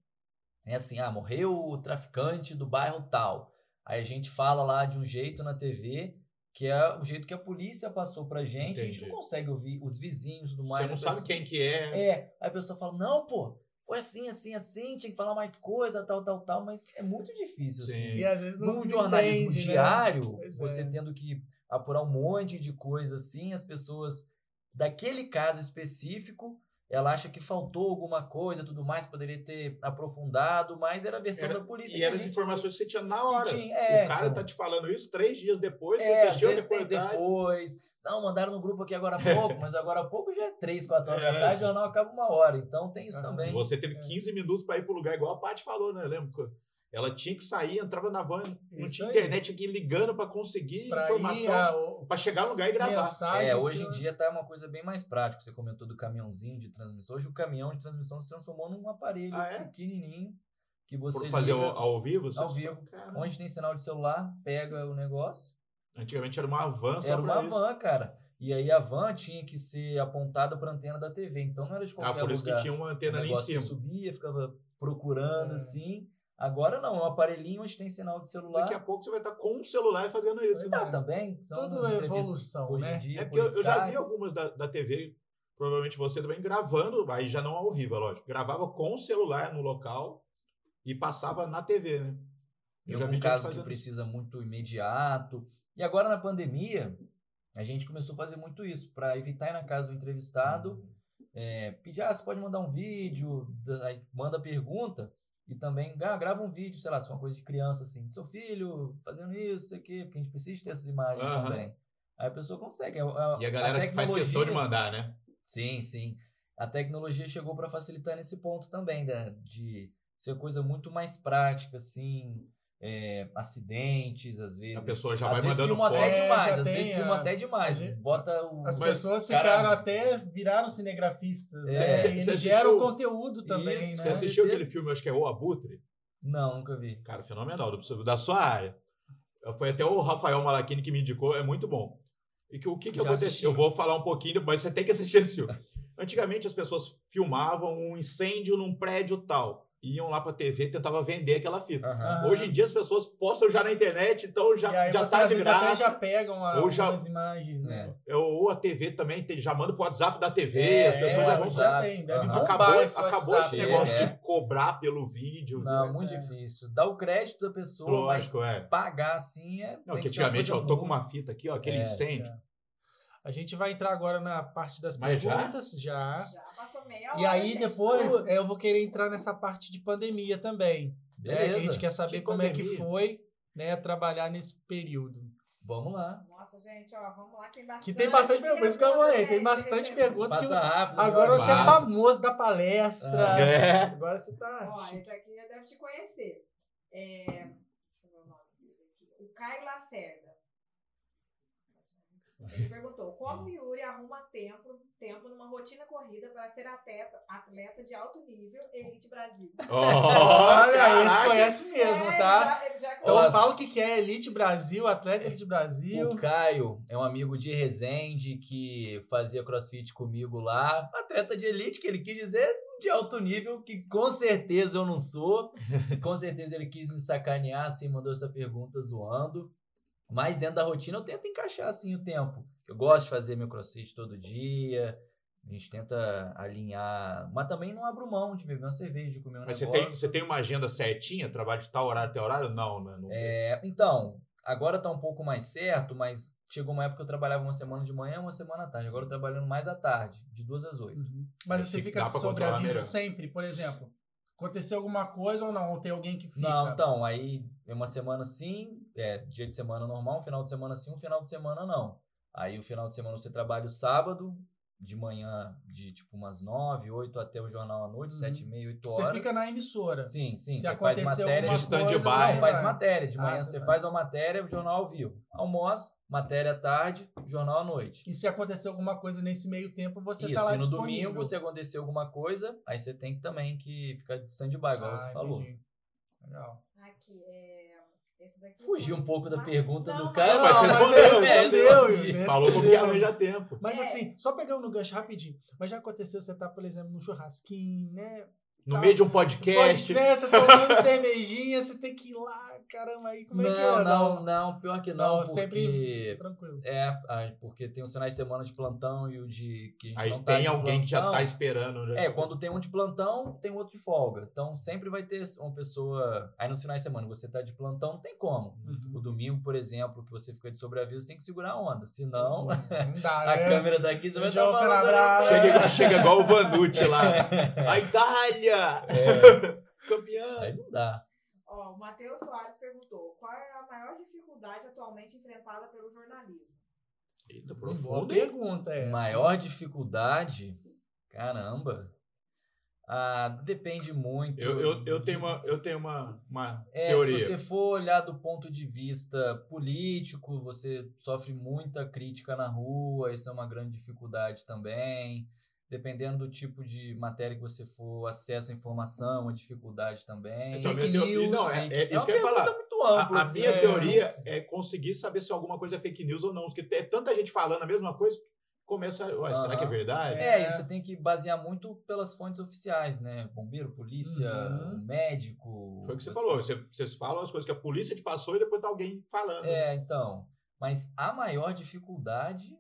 é assim, ah, morreu o traficante do bairro tal. Aí a gente fala lá de um jeito na TV, que é o jeito que a polícia passou pra gente, Entendi. a gente não consegue ouvir os vizinhos tudo mais. Você não sabe quem que é. É, aí a pessoa fala, não, pô, foi assim, assim, assim, tinha que falar mais coisa, tal, tal, tal, mas é muito difícil, Sim. assim. E às vezes não Num jornalismo entende, né? diário, né? você é. tendo que apurar um monte de coisa assim, as pessoas daquele caso específico ela acha que faltou alguma coisa, tudo mais, poderia ter aprofundado, mas era a versão era, da polícia. E eram as informações que você tinha na hora. Tinha, é, o cara então, tá te falando isso três dias depois, é, que você assistiu a reportagem. depois. Não, mandaram no grupo aqui agora há pouco, mas agora há pouco já é três, quatro horas é, da tarde, o jornal acaba uma hora. Então tem isso também. Você teve 15 é. minutos para ir para o lugar, igual a Paty falou, né? Lembra? Ela tinha que sair, entrava na van, não tinha internet aqui ligando para conseguir pra informação, para chegar no lugar e gravar. Mensagem, é, hoje em dia tá uma coisa bem mais prática. Você comentou do caminhãozinho de transmissão. Hoje o caminhão de transmissão se transformou num aparelho ah, é? pequenininho que você Por fazer liga, ao, vivo? Ao vivo. Onde tem sinal de celular, pega o negócio. Antigamente era uma van só Era uma isso. van, cara. E aí a van tinha que ser apontada para a antena da TV. Então não era de qualquer lugar. Ah, por isso lugar. que tinha uma antena ali em cima. Que subia, ficava procurando é. assim. Agora não, é um aparelhinho onde tem sinal de celular. Daqui a pouco você vai estar com o celular fazendo isso. Exato, né? também. São Tudo é evolução, né? Dia, é porque eu, eu, já vi algumas da, da TV, provavelmente você também, gravando, aí já não ao vivo, é lógico. Gravava com o celular no local e passava na TV, né? Eu já vi caso que precisa muito imediato. E agora na pandemia, a gente começou a fazer muito isso, para evitar ir na casa do entrevistado, uhum. é, pedir, ah, você pode mandar um vídeo, aí manda pergunta, e também ah, grava um vídeo, sei lá, se é uma coisa de criança assim, seu filho fazendo isso, sei o quê, porque a gente precisa ter essas imagens uhum. também. Aí a pessoa consegue. A, a, e a galera a faz questão de mandar, né? Sim, sim. A tecnologia chegou para facilitar nesse ponto também, né? de ser coisa muito mais prática, assim, é, acidentes, às vezes. A pessoa já vai mandando foto. até demais, às vezes filma até demais. Gente, Bota o... As pessoas ficaram até, viraram cinegrafistas. É. Né? Eles geram conteúdo também, Isso. né? Você assistiu aquele filme, acho que é O Abutre? Não, nunca vi. Cara, fenomenal, da sua área. Foi até o Rafael Malachini que me indicou, é muito bom. E que, o que, que aconteceu? Eu vou falar um pouquinho, mas você tem que assistir esse filme. Antigamente as pessoas filmavam um incêndio num prédio tal iam lá para TV tentava vender aquela fita. Uhum. Hoje em dia as pessoas postam já na internet, então já já tá de graça. Até já pegam a, ou já, imagens, né? É, ou a TV também tem, já manda pro WhatsApp da TV, é, as pessoas já vão WhatsApp, deve uhum. acabou, esse acabou esse negócio é. de cobrar pelo vídeo. Não, né? muito difícil. Dá o crédito da pessoa, Lógico, mas é. pagar assim é Não, que antigamente, ó, eu tô com uma fita aqui, ó, aquele é, incêndio. A gente vai entrar agora na parte das Mas perguntas. Já? já. Já passou meia hora. E aí depois eu vou querer entrar nessa parte de pandemia também. Beleza. Né? Que a gente quer saber que como pandemia? é que foi né, trabalhar nesse período. Vamos lá. Nossa, gente, ó, vamos lá. Tem bastante. Que tem bastante perguntas. Isso que eu falei. Tem bastante perguntas. Passa que rápido. Agora você é famoso da palestra. Ah, é. Agora você tá. Ó, esse aqui já deve te conhecer. É... Deixa eu ver o nome dele aqui. O Caio Lacerda. Ele perguntou: como Yuri arruma tempo, tempo numa rotina corrida para ser atleta de alto nível Elite Brasil? Olha, esse conhece mesmo, é, tá? Já, já então eu falo o que é Elite Brasil, atleta Elite Brasil. O Caio é um amigo de Resende que fazia crossfit comigo lá. Atleta de elite, que ele quis dizer de alto nível, que com certeza eu não sou. com certeza ele quis me sacanear, assim, mandou essa pergunta zoando. Mas dentro da rotina eu tento encaixar assim o tempo. Eu gosto de fazer meu crossfit todo dia. A gente tenta alinhar, mas também não abro mão de beber uma cerveja, de comer um mas negócio. Mas você tem, você tem uma agenda certinha? Trabalho de tal horário até horário? Não, né? Não é, então, agora tá um pouco mais certo, mas chegou uma época que eu trabalhava uma semana de manhã uma semana à tarde. Agora eu tô trabalhando mais à tarde, de duas às oito. Uhum. Mas, você fica sobre aviso sempre, por exemplo. Aconteceu alguma coisa ou não? Ou tem alguém que fica? Não, então, aí uma semana sim, é, dia de semana normal, um final de semana sim, um final de semana não. Aí o final de semana você trabalha o sábado, de manhã, de tipo umas 9, 8 até o jornal à noite, uhum. 7 e meia, 8 horas. Você fica na emissora. Sim, sim. Se você faz matéria de stand-by. Você faz matéria. De manhã ah, você, faz uma matéria, o jornal ao vivo. Almoço, matéria à tarde, jornal à noite. E se acontecer alguma coisa nesse meio tempo, você Isso, tá lá e no disponível. domingo, se acontecer alguma coisa, aí você tem também que ficar de stand-by, igual ah, você falou. Legal. Aqui, é... Fugiu um pouco da pergunta não, do cara, mas, mas respondeu, respondeu, respondeu, Falou como que arranja tempo. Mas é. assim, só pegando no gancho rapidinho. Mas já aconteceu você estar, tá, por exemplo, num churrasquinho, né? no tá, meio de um podcast. Podcast, você tomando cervejinha, você tem que ir lá caramba, aí como não, é que é? Não, não, pior que não, não porque... sempre tranquilo. É, porque tem os finais de semana de plantão e o de que a gente aí não tá tem alguém plantão. que já tá esperando. Já. É, quando tem um de plantão, tem outro de folga. Então sempre vai ter uma pessoa... Aí nos finais de semana você tá de plantão, não tem como. Uhum. O domingo, por exemplo, que você fica de sobreaviso, tem que segurar a onda. Senão, não dá, a né? câmera daqui você vai estar falando... Chega, chega igual o Vanucci lá. a Itália! É. Campeão! Aí não dá. Ó, o Matheus Soares perguntou: qual é a maior dificuldade atualmente enfrentada pelo jornalismo? Eita, profunda pergunta é. Maior dificuldade? Caramba. Ah, depende muito. Eu, eu, eu tenho uma, eu tenho uma, uma é, teoria. Se você for olhar do ponto de vista político, você sofre muita crítica na rua, isso é uma grande dificuldade também dependendo do tipo de matéria que você for, acesso à informação, a dificuldade também. Então, fake news. Não, é, é, é isso que eu ia falar. Ampla, a, a assim, minha é, teoria é conseguir saber se alguma coisa é fake news ou não. Porque é tanta gente falando a mesma coisa, começa, ué, será que é verdade? É, isso tem que basear muito pelas fontes oficiais, né? Bombeiro, polícia, uhum. médico. Foi o que você falou. Você, vocês falam as coisas que a polícia te passou e depois tá alguém falando. É, então. Mas a maior dificuldade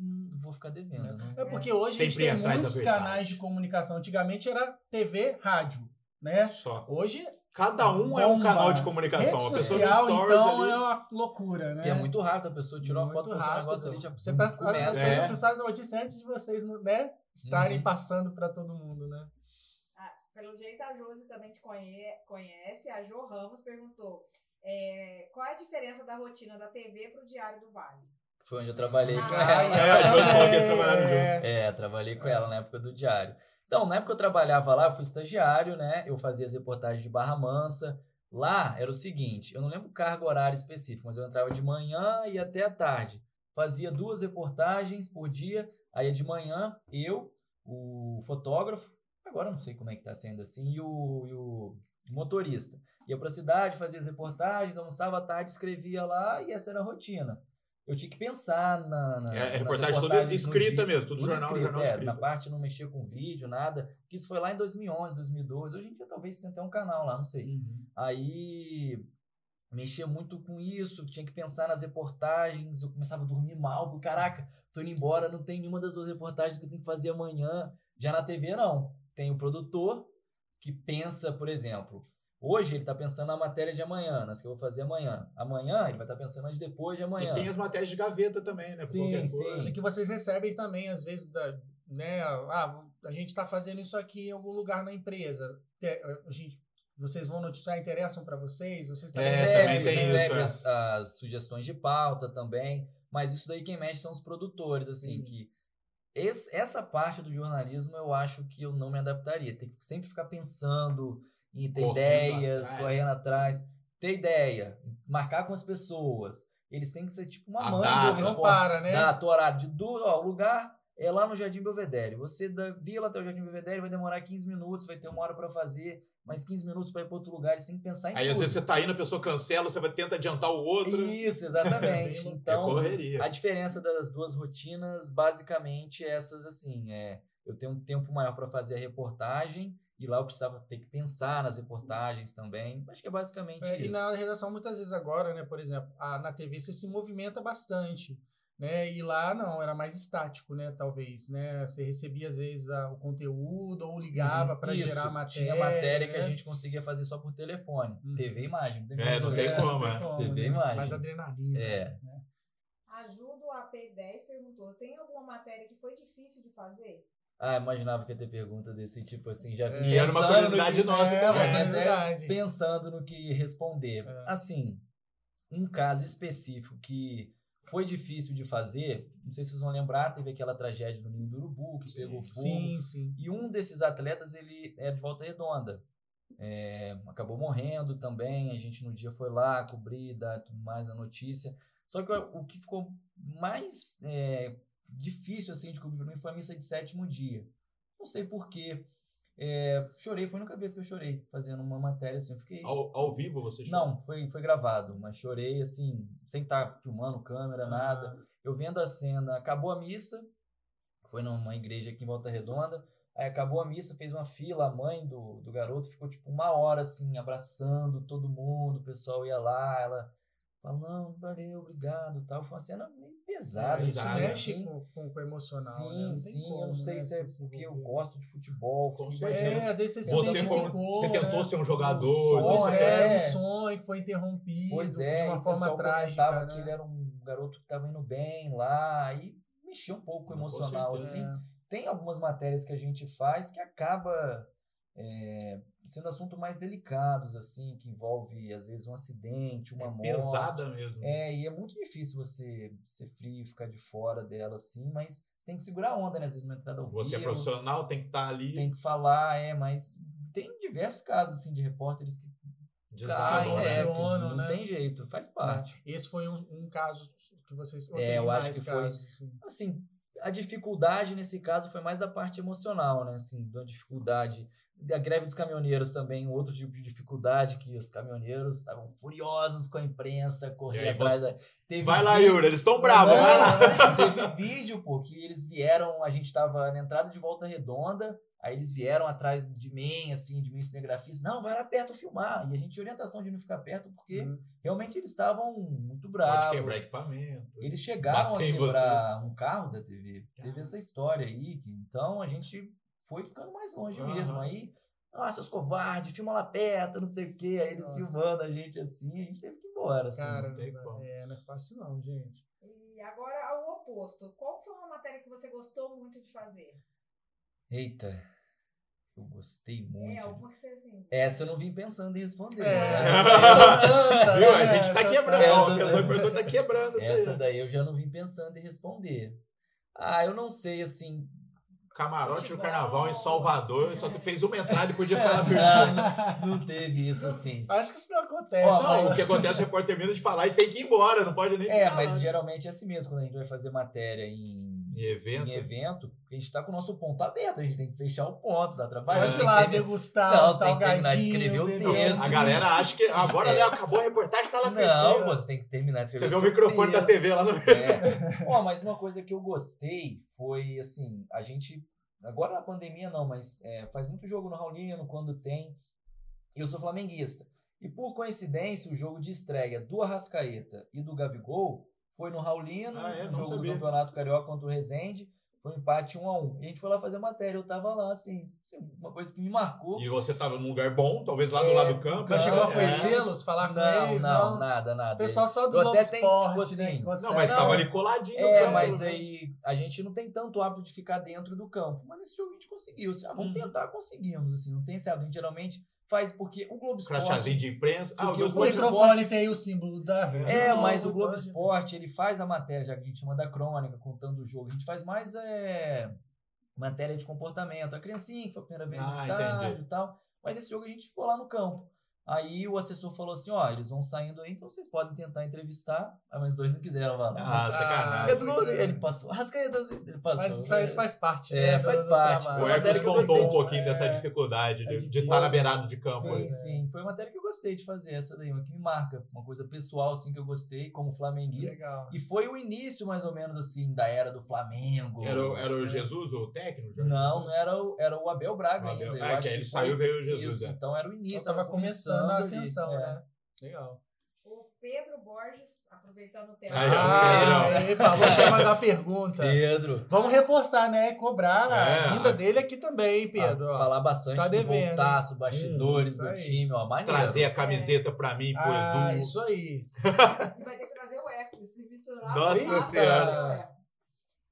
Hum, vou ficar devendo. Né? É porque hoje Sempre a gente tem muitos canais de comunicação. Antigamente era TV, rádio, né? Só. Hoje Cada um bomba. é um canal de comunicação. Rede a pessoa social, então, ali... é uma loucura, né? E é muito rápido. A pessoa tirou uma foto, postou um negócio ali, já você, tá, começa. É. você sabe a notícia antes de vocês né, estarem uhum. passando para todo mundo, né? Ah, pelo jeito, a Josi também te conhece. A Jo Ramos perguntou é, qual é a diferença da rotina da TV para o Diário do Vale? Foi onde eu trabalhei ah, com ela. É, a É, é, trabalhei com ela na época do diário. Então, na época eu trabalhava lá, eu fui estagiário, né? Eu fazia as reportagens de Barra Mansa. Lá era o seguinte, eu não lembro o cargo horário específico, mas eu entrava de manhã e até à tarde. Fazia duas reportagens por dia. Aí de manhã, eu, o fotógrafo, agora não sei como é que tá sendo assim, e o, e o motorista. Ia para a cidade, fazia as reportagens, almoçava à tarde, escrevia lá e essa era a rotina eu tinha que pensar na. na é, reportagem toda escrita mesmo, tudo, tudo jornal, escrito, jornal é, escrito. Na parte não mexia com vídeo, nada. Que isso foi lá em 2011, 2012. Hoje em dia talvez tenha até um canal lá, não sei. Uhum. Aí mexia muito com isso, tinha que pensar nas reportagens, eu começava a dormir mal, porque, caraca, tô indo embora, não tem nenhuma das duas reportagens que eu tenho que fazer amanhã. Já na TV, não. Tem o produtor que pensa, por exemplo, Hoje ele está pensando na matéria de amanhã, nas que eu vou fazer amanhã. Amanhã ele vai estar tá pensando nas de depois de amanhã. E tem as matérias de gaveta também, né? sim, sim. E que vocês recebem também, às vezes, da, né? Ah, a gente está fazendo isso aqui em algum lugar na empresa. A gente, vocês vão noticiar, interessam para vocês? Vocês também é, recebem, também tem recebe isso, é. as, as, sugestões de pauta também. Mas isso daí quem mexe são os produtores, assim, sim. que esse, essa parte do jornalismo eu acho que eu não me adaptaria. Tem que sempre ficar pensando em ter correndo ideias, atrás. correndo atrás, ter ideia, marcar com as pessoas. Eles têm que ser tipo uma mãe. Data, não para, né? Data, horário de do, ó, o lugar é lá no Jardim Belvedere. Você da vila até o Jardim Belvedere vai demorar 15 minutos, vai ter uma hora para fazer, mais 15 minutos para ir para outro lugar. Você tem que pensar em Aí tudo. às vezes você tá indo, a pessoa cancela, você vai tentar adiantar o outro. Isso, exatamente. então, é a diferença das duas rotinas, basicamente, é essas assim, é eu tenho um tempo maior para fazer a reportagem e lá eu precisava ter que pensar nas reportagens também. Acho que é basicamente é, isso. E na redação, muitas vezes agora, né, por exemplo, a, na TV você se movimenta bastante. Né? E lá não, era mais estático, né? Talvez, né? Você recebia às vezes a, o conteúdo ou ligava uhum. para gerar matéria. Tinha matéria né? que a né? gente conseguia fazer só por telefone. Uhum. TV e imagem. Não tem é, não tem como, é. TV e né? imagem. Mais adrenalina. É. Né? Ajuda o AP10 perguntou: tem alguma matéria que foi difícil de fazer? Ah, imaginava que ia ter pergunta desse tipo assim, já é, E era uma curiosidade que, nossa é, também. pensando no que responder. É. Assim, um caso específico que foi difícil de fazer, não sei se vocês vão lembrar, teve aquela tragédia do Ninho do Urubu, que sim, pegou fogo. Sim, sim. E um desses atletas, ele é de Volta Redonda. É, acabou morrendo também, a gente no dia foi lá cobrir, dar tudo mais a notícia. Só que o, o que ficou mais é, difícil assim de cobrir para mim foi a missa de sétimo dia. Não sei porquê. É, chorei, foi a única vez que eu chorei fazendo uma matéria assim. Eu fiquei. Ao, ao vivo você chorou? Não, foi, foi gravado, mas chorei assim, sem estar filmando câmera, nada. Eu vendo a cena, acabou a missa, foi numa igreja aqui em Volta Redonda. Aí acabou a missa, fez uma fila, a mãe do, do garoto ficou tipo uma hora assim, abraçando todo mundo, o pessoal ia lá, ela falou, não, valeu, obrigado tal. Foi uma cena meio pesada. É, isso assim, mexe assim. com, com, com o emocional. Sim, né? Sim, como, eu não sei né, se é se porque eu gosto de futebol. Futebol. É, às vezes você se Você, foi, identificou, você tentou né? ser um jogador. Pois Sonho, é, um sonho que foi interrompido Pois é, de uma forma trágica. Né? que ele era um garoto que estava indo bem lá, e mexia um pouco com emocional, assim. Tem algumas matérias que a gente faz que acaba é, sendo assuntos mais delicados, assim, que envolve, às vezes, um acidente, uma É morte. pesada mesmo. É, e é muito difícil você ser frio, ficar de fora dela, assim, mas você tem que segurar a onda, né? Às vezes, uma entrada ao Você é profissional, tem que estar ali. tem que falar, é, mas tem diversos casos, assim, de repórteres que né? é, que Emocionam, não né? tem jeito, faz parte. Esse foi um, um caso que vocês. É, eu acho que foi- casos, assim? Assim, a dificuldade nesse caso foi mais a parte emocional, né? Assim, da dificuldade. Da greve dos caminhoneiros também, outro tipo de dificuldade, que os caminhoneiros estavam furiosos com a imprensa, aí atrás da. Teve Vai lá, vídeo- Yuri, eles estão bravos, vai lá. Teve vídeo, pô, que eles vieram, a gente tava na entrada de Volta Redonda, aí eles vieram atrás de mim, assim, de mim, cinegrafista, não, vai lá perto filmar. E a gente tinha orientação de não ficar perto, porque Uhum. realmente eles estavam muito Pode bravos. quebrar equipamento. Eles chegaram a quebrar um carro da TV. Teve Caramba. essa história aí. que- então a gente foi ficando mais longe Aham. mesmo. Aí, ah, seus covardes, filma lá perto, não sei o quê. Aí eles Nossa. filmando a gente assim, a gente teve que ir embora. Assim. Cara, não tem como. é, não é fácil não, gente. E agora o oposto. Qual foi uma matéria que você gostou muito de fazer? Eita, eu gostei muito. É, alguma que você assim. Essa eu não vim pensando em responder. É. Essa, Viu? A É, gente tá essa- quebrando. essa- A pessoa perguntou tá quebrando essa aí. daí eu já não vim pensando em responder. Ah, eu não sei, assim. Camarote no carnaval em Salvador, só fez uma entrada e podia falar pertinho. Não, não teve isso assim. Acho que isso não acontece. Ó, Não, mas- o que acontece, o repórter termina de falar e tem que ir embora, não pode nem É, mas geralmente é assim mesmo, quando a gente vai fazer matéria em, Em evento. em evento, a gente tá com o nosso ponto aberto, a gente tem que fechar o ponto, dá trabalho. Pode tem ir lá degustar Não, o tem que salgadinho. terminar de escrever o texto. A galera acha que agora né, acabou a reportagem, tá lá Não, pertinho. você tem que terminar de Você escrever vê o microfone da texto. TV lá no meio. É. Ó, mas uma coisa que eu gostei foi assim, a gente. Agora na pandemia não, mas é, faz muito jogo no Raulino quando tem. E eu sou flamenguista. E por coincidência, o jogo de estreia do Arrascaeta e do Gabigol foi no Raulino, Ah, é? no Não jogo sabia. do Campeonato Carioca contra o Rezende. Foi um empate 1 a 1 E a gente foi lá fazer matéria. Eu tava lá, assim, assim, uma coisa que me marcou. E você tava num lugar bom, talvez lá do É, lado do campo. Mas chegou a É. conhecê-los, falar com não, eles? não, Não, nada, nada. O pessoal só do Eu até tenho, Esporte, tipo assim, né? que Não, mas Não. tava ali coladinho É, campo. mas né? aí a gente não tem tanto hábito de ficar dentro do campo. Mas nesse jogo a gente conseguiu. Assim, ah, vamos Uhum. tentar, conseguimos. Assim, não tem esse hábito. A gente geralmente faz porque o Globo Esporte. Crachazinho de imprensa. Ah, o Porque meu o O esporte microfone tem o símbolo da É, Globo, mas o Globo Esporte ele faz a matéria, já que a gente chama da crônica, contando o jogo. A gente faz mais é, matéria de comportamento. A criancinha que foi a primeira vez no Ah, estádio entendi. e tal. Mas esse jogo a gente ficou lá no campo. Aí o assessor falou assim: ó, eles vão saindo aí, então vocês podem tentar entrevistar. Ah, mas os dois não quiseram, mano. Ah, sacanagem. Pedro, ele passou. Rascaeta, ele passou. Mas faz, faz parte. É, né, faz parte. Foi uma matéria que contou um pouquinho É, dessa dificuldade é de- estar na beirada de campo. Sim, né? sim. Foi uma matéria que eu gostei de fazer, essa daí, uma que me marca. Uma coisa pessoal, assim, que eu gostei, como flamenguista. Legal. E foi o início, mais ou menos, assim, da era do Flamengo. Era, o- era o Jesus, o técnico? Jorge Não, Jesus? não era o, era o Abel Braga O Abel- ainda. eu Ah, acho que aí ele saiu e veio o Jesus. Isso, é. então era o início. Então tava começando a ali, ascensão, é. né? Legal. O Pedro Borges, aproveitando o ó, Ah, ele falou que ia mandar pergunta. Pedro. Vamos reforçar, né? Cobrar É. a vinda dele aqui também, hein, Pedro. Ah, falar bastante Está do voltaço, bastidores Hum, do time, ó, maneiro. Trazer a camiseta pra mim, pro Ah, Edu. isso aí. E vai ter que trazer o Hércules, se misturar. Nossa Senhora.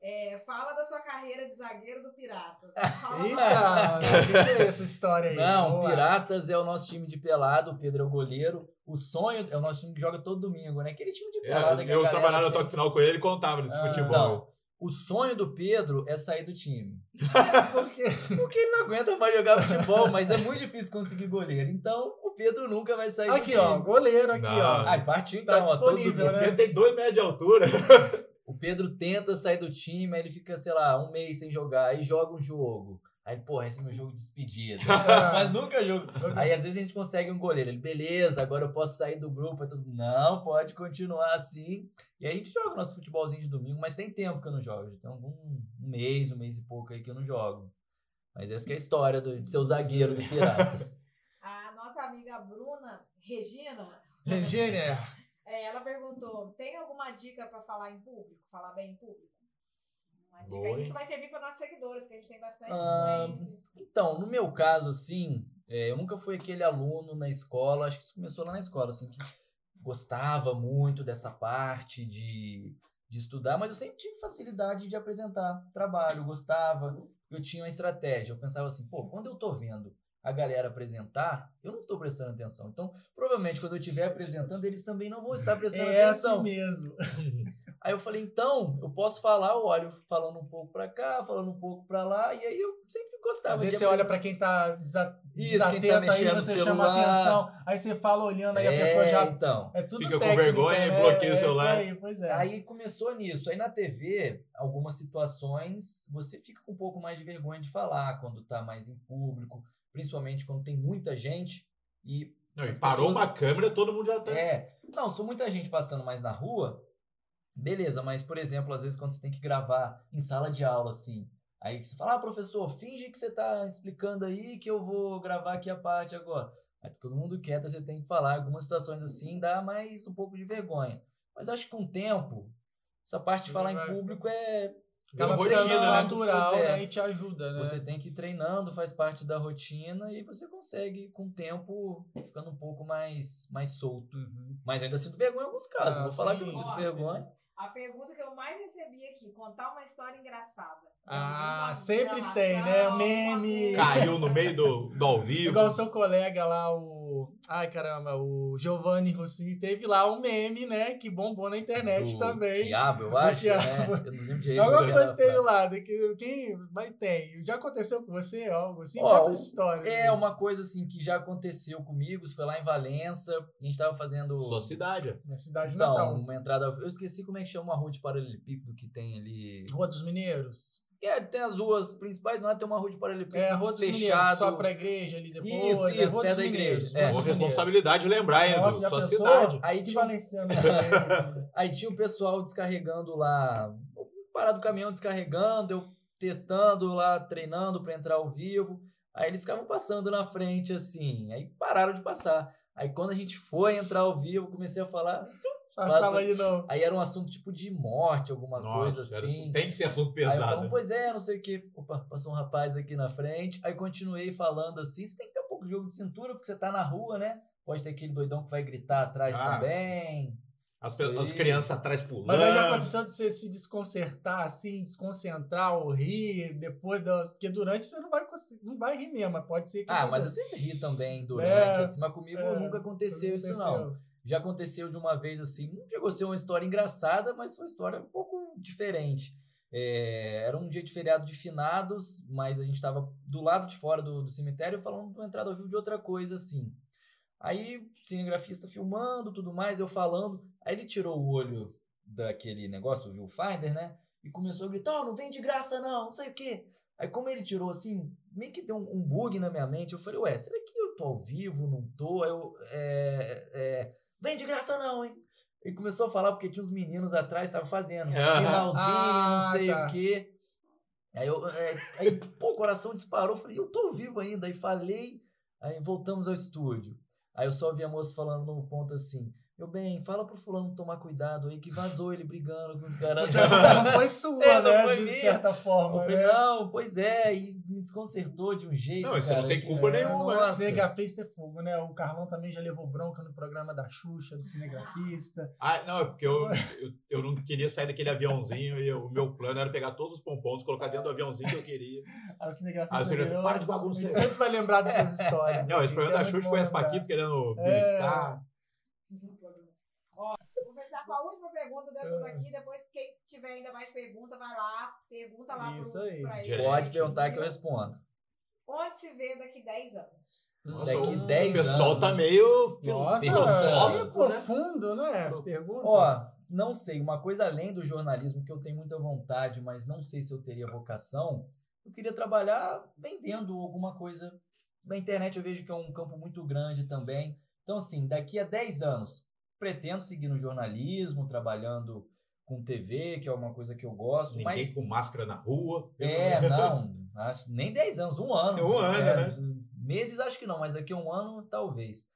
É, fala da sua carreira de zagueiro do Piratas. Fala Eita, o que, é essa história aí? Não, Vamos lá. Piratas é o nosso time de pelado, o Pedro é o goleiro. O sonho é o nosso time que joga todo domingo, né? Aquele time de pelada É, eu galera trabalhava no toque final com ele, ele contava desse Ah, futebol. Então, o sonho do Pedro é sair do time. Por quê? Porque ele não aguenta mais jogar futebol, mas é muito difícil conseguir goleiro. Então, o Pedro nunca vai sair Aqui, do time. ó, goleiro aqui, Não. ó. Ai, partiu Tá então, ó, todo disponível, né? Ele tem dois metros de altura. O Pedro tenta sair do time, aí ele fica, sei lá, um mês sem jogar, aí joga um jogo. Aí, porra, esse é meu jogo de despedida. Mas nunca jogo. Aí às vezes a gente consegue um goleiro. Ele, beleza, agora eu posso sair do grupo. Aí não, pode continuar assim. E aí a gente joga o nosso futebolzinho de domingo, mas tem tempo que eu não jogo. Já tem algum um mês, um mês e pouco aí que eu não jogo. Mas essa é a história do, de ser zagueiro do Piratas. a nossa amiga Bruna Regina. Regina. É, ela perguntou: tem alguma dica para falar em público? Falar bem em público? Uma dica. Boa, Isso vai servir para nossos seguidores, que a gente tem bastante ah, Então, no meu caso, assim, é, eu nunca fui aquele aluno na escola, acho que isso começou lá na escola, assim, que gostava muito dessa parte de, de estudar, mas eu sempre tive facilidade de apresentar trabalho, gostava, eu tinha uma estratégia. Eu pensava assim, pô, quando eu tô vendo a galera apresentar, eu não estou prestando atenção. Então, provavelmente, quando eu estiver apresentando, eles também não vão estar prestando é atenção. É assim mesmo. Aí eu falei, então, eu posso falar, eu olho falando um pouco para cá, falando um pouco para lá, e aí eu sempre gostava. Às vezes você olha para quem tá desa Isso, desatento quem tá aí, você chama atenção, aí você fala olhando, aí é, a pessoa já... então. É tudo Fica técnica, com vergonha né? e bloqueia o celular. Aí, pois é. aí começou nisso. Aí na TV, algumas situações, você fica com um pouco mais de vergonha de falar, quando tá mais em público, principalmente quando tem muita gente e... Não, e parou pessoas... uma câmera, todo mundo já tá... É. Não, se muita gente passando mais na rua Beleza, mas por exemplo, às vezes quando você tem que gravar em sala de aula, assim, aí você fala, ah, professor, finge que você está explicando aí que eu vou gravar aqui a parte agora. Aí tá todo mundo quieto, você tem que falar. Algumas situações assim dá mais um pouco de vergonha. Mas acho que com o tempo, essa parte de falar em público é. Acaba rotina, né? natural é, né? e te ajuda, né? Você tem que ir treinando, faz parte da rotina e você consegue, com o tempo, ficando um pouco mais, mais solto. Uhum. Mas ainda sinto vergonha em alguns casos. Ah, Vou sim. falar que eu sinto vergonha. A pergunta que eu mais recebi aqui, contar uma história engraçada. Ah, sempre tem, né? Meme. Caiu no meio do, do ao vivo. Igual o seu colega lá, o. Ai, caramba, o Giovanni Rossini teve lá um meme, né? Que bombou na internet do também. Quiabo, eu acho. Quiabo. Né? Eu não lembro direito. Alguma coisa teve lá. Quem... Mas tem. Já aconteceu com você algo assim? Ó, Conta essa história. É uma coisa assim que já aconteceu comigo. Foi lá em Valença. A gente tava fazendo. Sua cidade. Na cidade então, natal. uma entrada. Eu esqueci como é que chama a rua de paralelepípedo que tem ali. Rua dos Mineiros. É, tem as ruas principais, não é? Tem uma rua de paralelepípedo é, a rua dos fechado. só para a igreja ali depois. Isso, é, isso, perto da igreja. É. Uma responsabilidade lembrar, hein, Nossa, sua pensou? cidade. Aí tinha, aí tinha o pessoal descarregando lá, parado do caminhão descarregando, eu testando lá, treinando para entrar ao vivo. Aí eles ficavam passando na frente assim, aí pararam de passar. Aí quando a gente foi entrar ao vivo, comecei a falar, Passava de novo. Aí era um assunto tipo de morte, alguma Nossa, coisa assim. Tem que ser assunto pesado. Aí eu falo, pois é, não sei o que. Opa, passou um rapaz aqui na frente. Aí continuei falando assim. Você tem que ter um pouco de jogo de cintura, porque você tá na rua, né? Pode ter aquele doidão que vai gritar atrás ah, também. As, as, crianças atrás pulando. Mas aí já aconteceu de você se desconcertar, assim, desconcentrar ou rir depois das. Porque durante você não vai, não vai rir mesmo, mas pode ser que. Ah, mas às vezes você ri também durante, é, assim, mas comigo é, nunca aconteceu, aconteceu isso, não. Já aconteceu de uma vez assim, não chegou a ser uma história engraçada, mas foi uma história um pouco diferente. É, era um dia de feriado de finados, mas a gente estava do lado de fora do, do cemitério falando de uma entrada ao vivo de outra coisa assim. Aí o cinegrafista filmando, tudo mais, eu falando. Aí ele tirou o olho daquele negócio, o viewfinder, né? E começou a gritar: oh, não vem de graça não, não sei o quê. Aí como ele tirou assim, meio que deu um, bug na minha mente, eu falei: ué, será que eu tô ao vivo, não tô? Eu, é, é, Vem de graça não, hein? E começou a falar porque tinha uns meninos atrás estavam fazendo um sinalzinho, ah, não sei tá. o quê. Aí, eu, é, aí, pô, o coração disparou. Falei, eu tô vivo ainda. Aí falei, aí voltamos ao estúdio. Aí eu só vi a moça falando no ponto assim: meu bem, fala pro fulano tomar cuidado aí, que vazou ele brigando com os caras. Não foi sua, é, né? Foi de minha. certa forma. Eu falei, né? não, pois é, e me desconcertou de um jeito. Não, você não tem culpa é, nenhuma. Né? Cinegrafista é fogo, né? O Carlão também já levou bronca no programa da Xuxa, do cinegrafista. Ah, não, é porque eu, eu, eu não queria sair daquele aviãozinho e eu, o meu plano era pegar todos os pompons, colocar dentro do aviãozinho que eu queria. Aí o cinegrafista. Aí cinegrafista, para de bagunça. Sempre vai lembrar dessas histórias. Não, esse programa da Xuxa foi as Paquitas querendo beliscar. É. Ó, vou fechar com a última pergunta dessas é. aqui. Depois, quem tiver ainda mais pergunta, vai lá, pergunta lá Isso pro, aí. pra ele. Pode perguntar que eu respondo. Onde se vê daqui 10 anos? Nossa, daqui 10 anos. O pessoal tá meio Nossa, filosófico, é, profundo, não é? As perguntas. Ó, não sei, uma coisa além do jornalismo que eu tenho muita vontade, mas não sei se eu teria vocação, eu queria trabalhar vendendo alguma coisa. Na internet eu vejo que é um campo muito grande também. Então, assim, daqui a 10 anos, pretendo seguir no jornalismo, trabalhando com TV, que é uma coisa que eu gosto. Ninguém mas... com máscara na rua. É, não. Acho, nem 10 anos, um ano. Um ano, é, né? Meses acho que não, mas daqui a um ano talvez.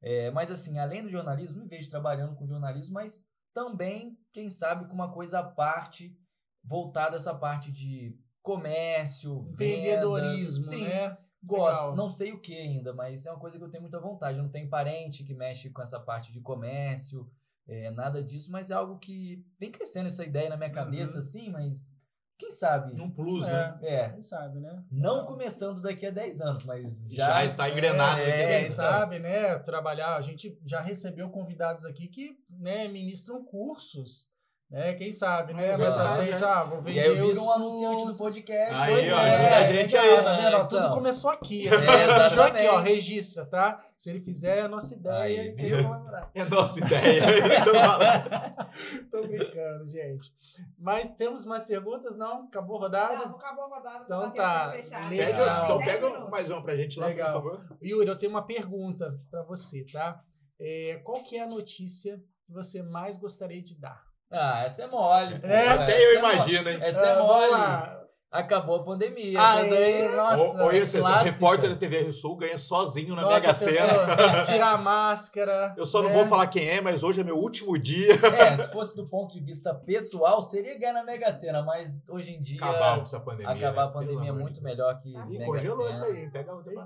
É, mas assim, além do jornalismo, me vejo trabalhando com jornalismo, mas também, quem sabe, com uma coisa à parte, voltada a essa parte de comércio, vendas, né? Gosto, Legal. não sei o que ainda, mas é uma coisa que eu tenho muita vontade. Eu não tenho parente que mexe com essa parte de comércio, é, nada disso, mas é algo que vem crescendo essa ideia na minha cabeça, Uhum. assim, mas quem sabe? Num plus, né? É, É, quem sabe, né? não começando daqui a 10 anos, mas já. Já está engrenado. É? Quem sabe, né, trabalhar, a gente já recebeu convidados aqui que, né, ministram cursos, né, quem sabe, né, É mais pra frente, é. ah, vou E vender aí eu viro um anunciante do podcast. Aí, Pois ó, é, ajuda a gente aí. Tá vendo? Então. Tudo começou aqui. É, Esse surgiu aqui, ó, registra, tá? Se ele fizer, é a nossa ideia Aí, e viu? eu vou lembrar. É nossa ideia. Então, Tô brincando, gente. Mas temos mais perguntas? Não? Acabou a rodada? Não, acabou a rodada. Então tá legal. Então pega mais uma pra gente lá, Legal. por favor. Yuri, eu tenho uma pergunta pra você, tá? É, qual que é a notícia que você mais gostaria de dar? Ah, essa é mole. pô. É, Até Essa eu é mole. imagino, hein? Essa é Ah, mole. Acabou a pandemia. Essa Aê, daí. nossa. Ou, ou isso, clássica. repórter da TV Rio Sul ganha sozinho na Nossa, Mega a Sena. Tirar a máscara. Eu só não né? vou falar quem é, mas hoje é meu último dia. É, se fosse do ponto de vista pessoal, seria ganhar na Mega Sena, mas hoje em dia. Acabar com essa pandemia. acabar a né? pandemia Pelo é muito melhor que Ih, Ih, Mega congelou isso aí, hein? Pega o dedo.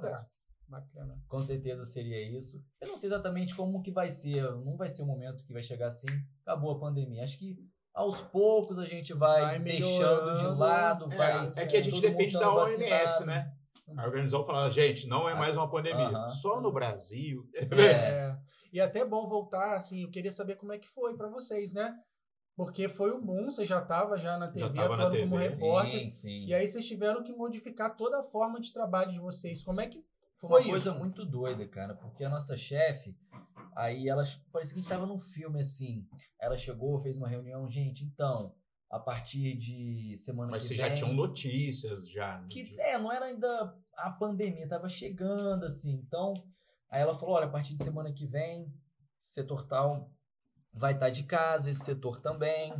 Bacana. Com certeza seria isso. Eu não sei exatamente como que vai ser. Não vai ser o momento que vai chegar assim. Acabou a pandemia. Acho que aos poucos a gente vai, Vai deixando de lado. É, vai, é que a gente depende da OMS, vacinado. né? A organização fala, gente, não é mais uma pandemia. Só no Brasil. É. É. E é até bom voltar, assim, eu queria saber como é que foi pra vocês, né? Porque foi um boom, você já estava já na TV, na atuando como TV. repórter. Sim, sim. E aí vocês tiveram que modificar toda a forma de trabalho de vocês. Como é que Foi foi, uma coisa isso? muito doida, cara, porque a nossa chefe, aí ela parecia que a gente tava num filme assim. Ela chegou, fez uma reunião, gente, então, a partir de semana Mas que vocês vem. já tinham notícias, já. né? que é, não era ainda a pandemia, tava chegando assim. Então, aí ela falou: olha, a partir de semana que vem, setor tal vai estar de casa, esse setor também.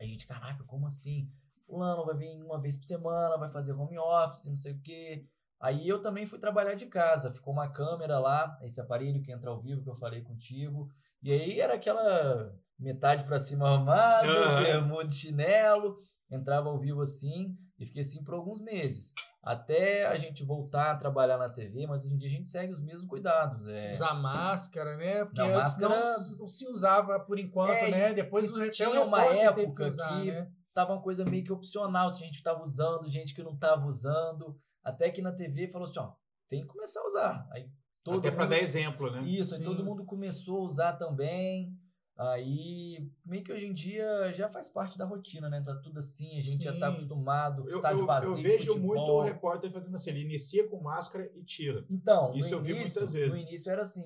Aí a gente, caraca, como assim? Fulano vai vir uma vez por semana, vai fazer home office, não sei o quê. Aí eu também fui trabalhar de casa. Ficou uma câmera lá, esse aparelho que entra ao vivo que eu falei contigo. E aí era aquela metade pra cima bermuda de chinelo. Entrava ao vivo assim e fiquei assim por alguns meses. Até a gente voltar a trabalhar na TV, mas hoje em dia a gente segue os mesmos cuidados. É, Usar máscara, né? Porque Não, máscara- não, não se usava por enquanto, É, né? Depois e o tinha uma época usar, que- né? tava uma coisa meio que opcional se a gente tava usando, gente que não tava usando. Até que na TV falou assim, ó, tem que começar a usar. Aí todo Até pra mundo... dar exemplo, né? Isso, aí Sim. todo mundo começou a usar também. Aí, meio que hoje em dia já faz parte da rotina, né? Tá tudo assim, a gente já tá Sim. acostumado, Eu, estádio eu- vazio. eu vejo muito o repórter fazendo assim, ele inicia com máscara e tira. Então, Isso no eu vi início, muitas vezes. no início era assim.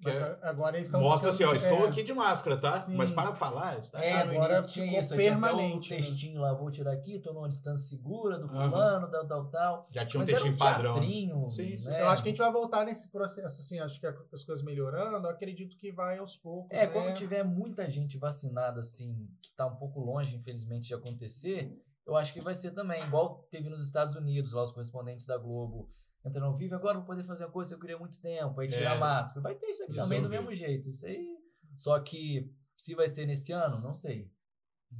Mas é- agora eles estão Mostra assim, ó, estou é, aqui de máscara, tá? Sim. Mas para falar, está É, no agora tinha isso. tinha permanente, o né? textinho lá, vou tirar aqui, tô numa distância segura do fulano, tal, tal, tal. já tinha um Mas textinho um padrão. né? teatrinho, Sim, sim. né? Eu acho que a gente vai voltar nesse processo, assim, acho que as coisas melhorando, eu acredito que vai aos poucos, É, né? quando tiver muita gente vacinada, assim, que tá um pouco longe, infelizmente, de acontecer, eu acho que vai ser também, igual teve nos Estados Unidos, lá os correspondentes da Globo entrando ao vivo, agora vou poder fazer uma coisa que eu queria há muito tempo, aí tirar É. a máscara. Vai ter isso aqui Isso também do mesmo jeito. Isso aí. Só que se vai ser nesse ano, não sei.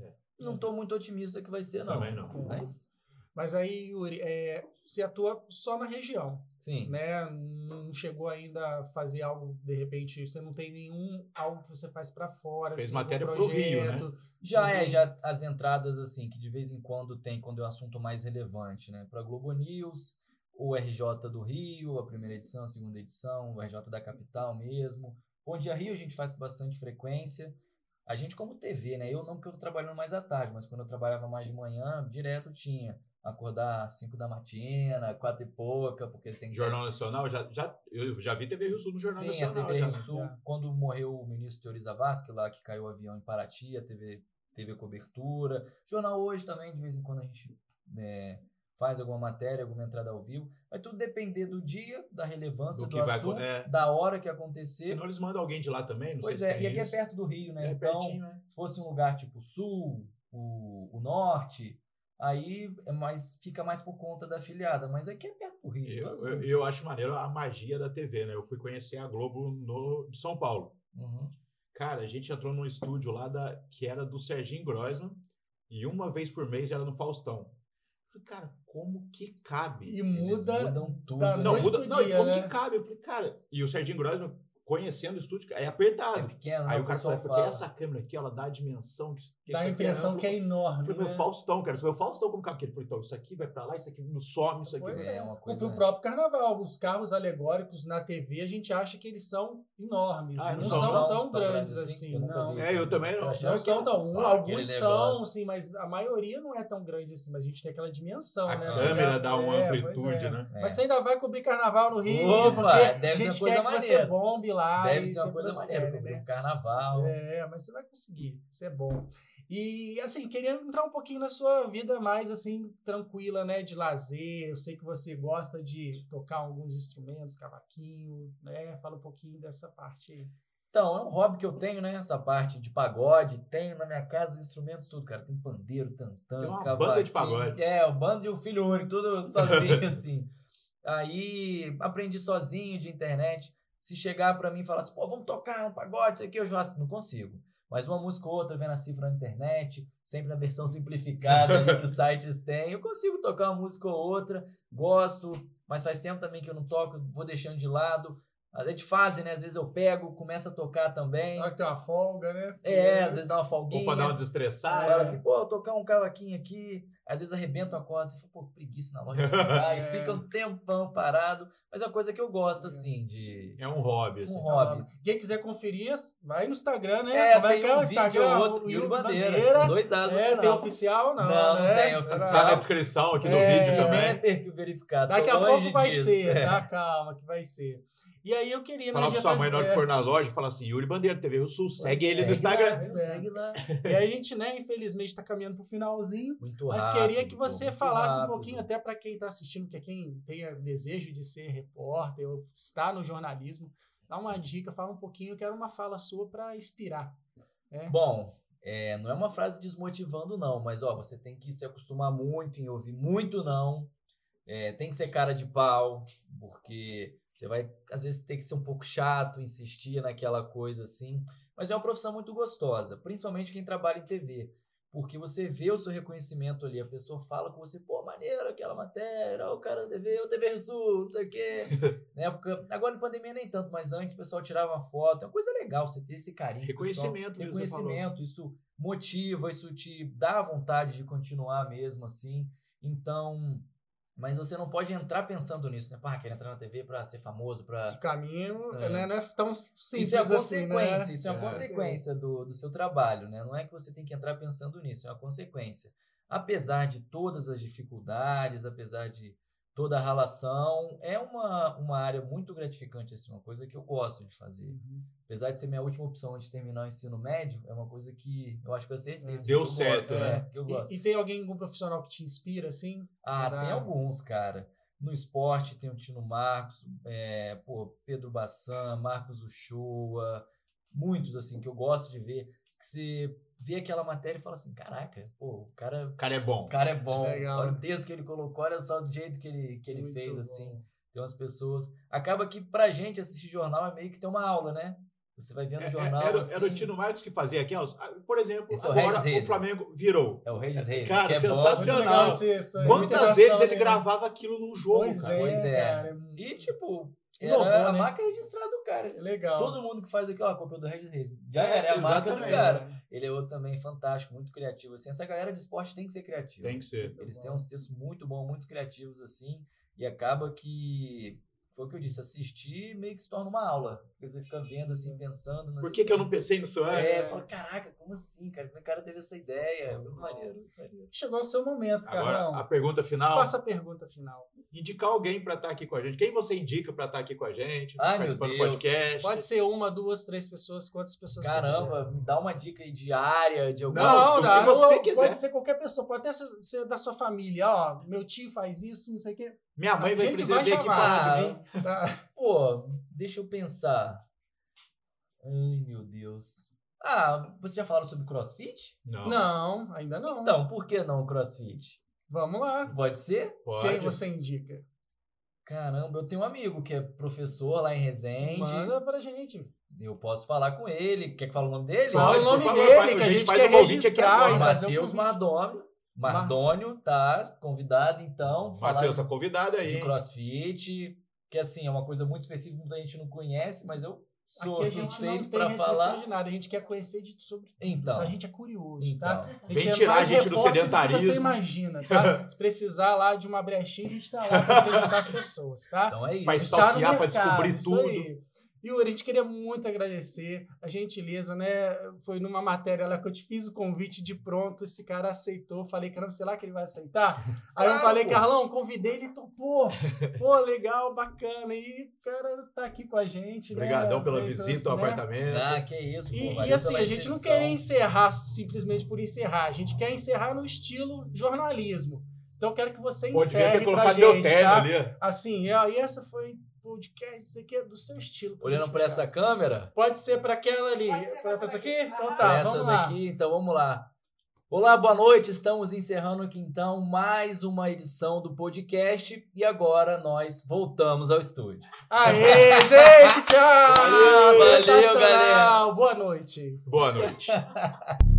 É. Não tô muito otimista que vai ser, não. Também não. Mas, Mas aí, Yuri, é, você atua só na região, sim. né? Não chegou ainda a fazer algo, de repente, você não tem nenhum algo que você faz pra fora, Fez assim, matéria algum pro Rio, né? projeto. Já é, Uhum. já as entradas, assim, que de vez em quando tem, quando é um assunto mais relevante, né? Para Globo News, o RJ do Rio, a primeira edição, a segunda edição, o RJ da capital mesmo. Bom Dia Rio a gente faz com bastante frequência. A gente como TV, né? Eu não porque eu tô trabalhando mais à tarde, mas quando eu trabalhava mais de manhã, direto tinha. Acordar às 5 da matina, quatro e pouca, porque você tem que Jornal Nacional, já, já, eu já vi TV Rio Sul no Jornal Sim, Nacional. a TV Rio? Sul, Já. quando morreu o ministro Teori Zavascki, lá que caiu o avião em Paraty, a TV teve cobertura. Jornal Hoje também, de vez em quando a gente né, faz alguma matéria, alguma entrada ao vivo. Vai tudo depender do dia, da relevância Do do, vai assunto, acon- é. da hora que acontecer. Senão eles mandam alguém de lá também, não pois sei é, se e aqui é isso. perto do Rio, né? É então, pertinho, né? se fosse um lugar tipo Sul, o, o Norte, Aí é mais, fica mais por conta da afiliada, mas aqui é perto do Rio. Eu, eu, eu, acho maneiro a magia da TV, né? Eu fui conhecer a Globo no de São Paulo. Uhum. Cara, a gente entrou num estúdio lá da, que era do Serginho Groisman e uma vez por mês era no Faustão. Falei, cara, como que cabe? E muda. Mudam tudo. Não, muda, não, dia, como né? que cabe? Eu falei, cara, e o Serginho Groisman conhecendo o estúdio, é apertado. É pequeno, Aí o cara fala, porque essa câmera aqui, ela dá a dimensão. Que, que dá a impressão que é enorme. Foi né? meu Faustão, cara. Você o Faustão como cabe. Ele falou, então, isso aqui vai pra lá, isso aqui não some, isso aqui. Pois é, é uma coisa. O próprio carnaval, os carros alegóricos na TV, a gente acha que eles são enormes. Ah, não, não, são, são tão, tão, grandes assim. assim não. É, eu também não. Não são tão. Ah, alguns são, sim, mas a maioria não é tão grande assim. Mas a gente tem aquela dimensão, a né? A câmera dá uma é, amplitude, é. né? Mas você ainda vai cobrir carnaval no Rio, Opa, deve ser uma coisa maneira. Você bombe lá. Deve ser uma coisa maneira, cobrir um carnaval. É, mas você vai conseguir. Isso é bom. E, assim, queria entrar um pouquinho na sua vida mais, assim, tranquila, né? De lazer. Eu sei que você gosta de tocar alguns instrumentos, cavaquinho, né? Fala um pouquinho dessa parte aí. Então, é um hobby que eu tenho, né? Essa parte de pagode. Tenho na minha casa instrumentos, tudo, cara. Tem pandeiro, tantã, Tem uma cavaquinho. banda de pagode. É, o bando e o filho único, tudo sozinho, assim. Aí, aprendi sozinho de internet. Se chegar para mim e falar assim, pô, vamos tocar um pagode, isso aqui, eu já não consigo. Mas uma música ou outra vendo a cifra na internet, sempre na versão simplificada que os sites têm. Eu consigo tocar uma música ou outra, gosto, mas faz tempo também que eu não toco, vou deixando de lado. A gente fase, né? Às vezes eu pego, começo a tocar também. Ah, tem uma folga, né? É, às vezes dá uma folguinha. Ou pra dar uma desestressada. Fala assim, pô, tocar um cavaquinho aqui. Às vezes arrebenta a corda, você fala, pô, preguiça na loja de tocar. é. E fica um tempão parado. Mas é uma coisa que eu gosto, é. assim, de... É um hobby, assim. Um hobby. Quem quiser conferir, vai no Instagram, né? É, Como é que é o Instagram? Outro, Yuri Bandeira. Bandeira. Dois asas é, Tem oficial? Não, não, né? não tem oficial. Tá na descrição aqui do é, vídeo também. É perfil verificado. Daqui a pouco vai disso. ser, tá? Calma que vai ser. E aí eu queria... Falar pra sua mãe na hora que for na loja, falar assim, Yuri Bandeira, TV o Sul, segue ele no Instagram. Lá, segue lá. E aí a gente, né, infelizmente está caminhando pro finalzinho. Muito mas rápido. Mas queria que você falasse rápido. um pouquinho, até para quem está assistindo, que é quem tem desejo de ser repórter ou está no jornalismo, dá uma dica, fala um pouquinho, quero uma fala sua para inspirar. Né? Bom, é, não é uma frase desmotivando, não, mas ó, você tem que se acostumar muito em ouvir muito não. É, tem que ser cara de pau, porque você vai, às vezes, ter que ser um pouco chato, insistir naquela coisa assim. Mas é uma profissão muito gostosa, principalmente quem trabalha em TV. Porque você vê o seu reconhecimento ali, a pessoa fala com você, pô, maneiro aquela matéria, o cara da TV, o TV Sul, não sei o quê. Na época, agora em pandemia nem tanto, mas antes o pessoal tirava uma foto, é uma coisa legal você ter esse carinho. Reconhecimento, pessoal, Reconhecimento, isso motiva, isso te dá vontade de continuar mesmo assim. Então, mas você não pode entrar pensando nisso, né? Pá, quero entrar na TV para ser famoso, para O caminho é. Né? não é tão simples Isso é a assim, consequência, né? isso é uma é. consequência do, do seu trabalho, né? Não é que você tem que entrar pensando nisso, é uma consequência. Apesar de todas as dificuldades, apesar de toda a relação. É uma, uma área muito gratificante, assim, uma coisa que eu gosto de fazer. Uhum. Apesar de ser minha última opção antes de terminar o ensino médio, é uma coisa que eu acho que ser é. Deu certo, gosto, né? Que eu gosto. E, e, tem alguém, algum profissional que te inspira, assim? Ah, tem alguns, cara. No esporte tem o Tino Marcos, é, pô, Pedro Bassan, Marcos Uchoa, muitos, assim, que eu gosto de ver. Que você vê aquela matéria e fala assim, caraca, pô, o cara... O cara é bom. O cara é bom. Legal. Olha o texto que ele colocou, olha só do jeito que ele, que ele fez, bom. assim. Tem umas pessoas... Acaba que pra gente assistir jornal é meio que ter uma aula, né? Você vai vendo o é, é, jornal. Era, assim... era o Tino Marcos que fazia aqui, por exemplo, Esse é agora o, o, Flamengo virou. É o Regis Reis. Cara, é sensacional. Quantas vezes ele gravava aquilo num jogo, pois cara? É, pois é. Cara. E, tipo, era Inovou, a né? marca registrada do cara. Legal. Todo mundo que faz aqui, ó, cópia do Regis Reis. Já é, era, é a marca do cara. Ele é outro também fantástico, muito criativo. Assim, essa galera de esporte tem que ser criativa. Tem que ser. Eles têm uns textos muito bons, muito criativos, assim. E acaba que foi o que eu disse, assistir meio que se torna uma aula. Porque você fica vendo, assim, pensando. Por que, que eu não pensei nisso antes? É, fala, caraca, como assim, cara? Como é que o cara teve essa ideia? Muito maneiro, maneiro. Chegou o seu momento, Agora, a pergunta final. Faça a pergunta final. Indicar alguém para estar tá aqui com a gente. Quem você indica para estar tá aqui com a gente? Ai, participando do podcast? Pode ser uma, duas, três pessoas. Quantas pessoas Caramba, me dá uma dica aí diária de alguma Não, dá. Que você quiser. Pode ser qualquer pessoa. Pode até ser da sua família. Ó, meu tio faz isso, não sei o quê. Minha mãe vai precisar vir aqui falar de mim. Tá. Pô, deixa eu pensar. Ai, meu Deus. Ah, você já falaram sobre crossfit? Não. Não, ainda não. Então, por que não crossfit? Vamos lá. Pode ser? Pode. Quem você indica? Caramba, eu tenho um amigo que é professor lá em Resende. Manda pra gente. Eu posso falar com ele. Quer que fale o nome dele? Fala o nome dele, que a a gente gente faz quer registrar Matheus convite. Mardônio. Tá convidado então. falar Matheus, tá convidado aí. de crossfit, que assim, é uma coisa muito específica que muita gente não conhece, mas eu sou Aqui a gente não suspeito tem para restrição falar. de nada, a gente quer conhecer de sobre tudo. Então. A gente é curioso, Então, tá? A Vem é tirar a gente do sedentarismo. Você imagina, tá? Se precisar lá de uma brechinha, a gente tá lá pra entrevistar as pessoas, tá? então é isso. Gente tá no stalkear, pra mercado, descobrir isso tudo. aí. Yuri, a gente queria muito agradecer a gentileza, né? Foi numa matéria lá que eu te fiz o convite de pronto, esse cara aceitou. Falei, caramba, sei lá que ele vai aceitar. Aí eu Claro, falei, pô. Carlão, convidei, ele topou. Pô, legal, bacana. E o cara tá aqui com a gente, Obrigadão né? pela Veio, visita trouxe, ao né? apartamento. Ah, que isso, E, pô, e assim, a gente não quer encerrar simplesmente por encerrar. A gente quer encerrar no estilo jornalismo. Então eu quero que você devia encerre ter pra gente, terno tá? ali. Assim, e aí essa foi podcast, isso aqui é do seu estilo. Olhando para essa câmera, Pode ser para aquela ali. Para essa essa aqui? daqui? Então tá, essa vamos lá. daqui, então vamos lá. Olá, boa noite. Estamos encerrando aqui então mais uma edição do podcast e agora nós voltamos ao estúdio. Aê, gente, tchau! Valeu, valeu, Sensacional! galera. Boa noite. Boa noite.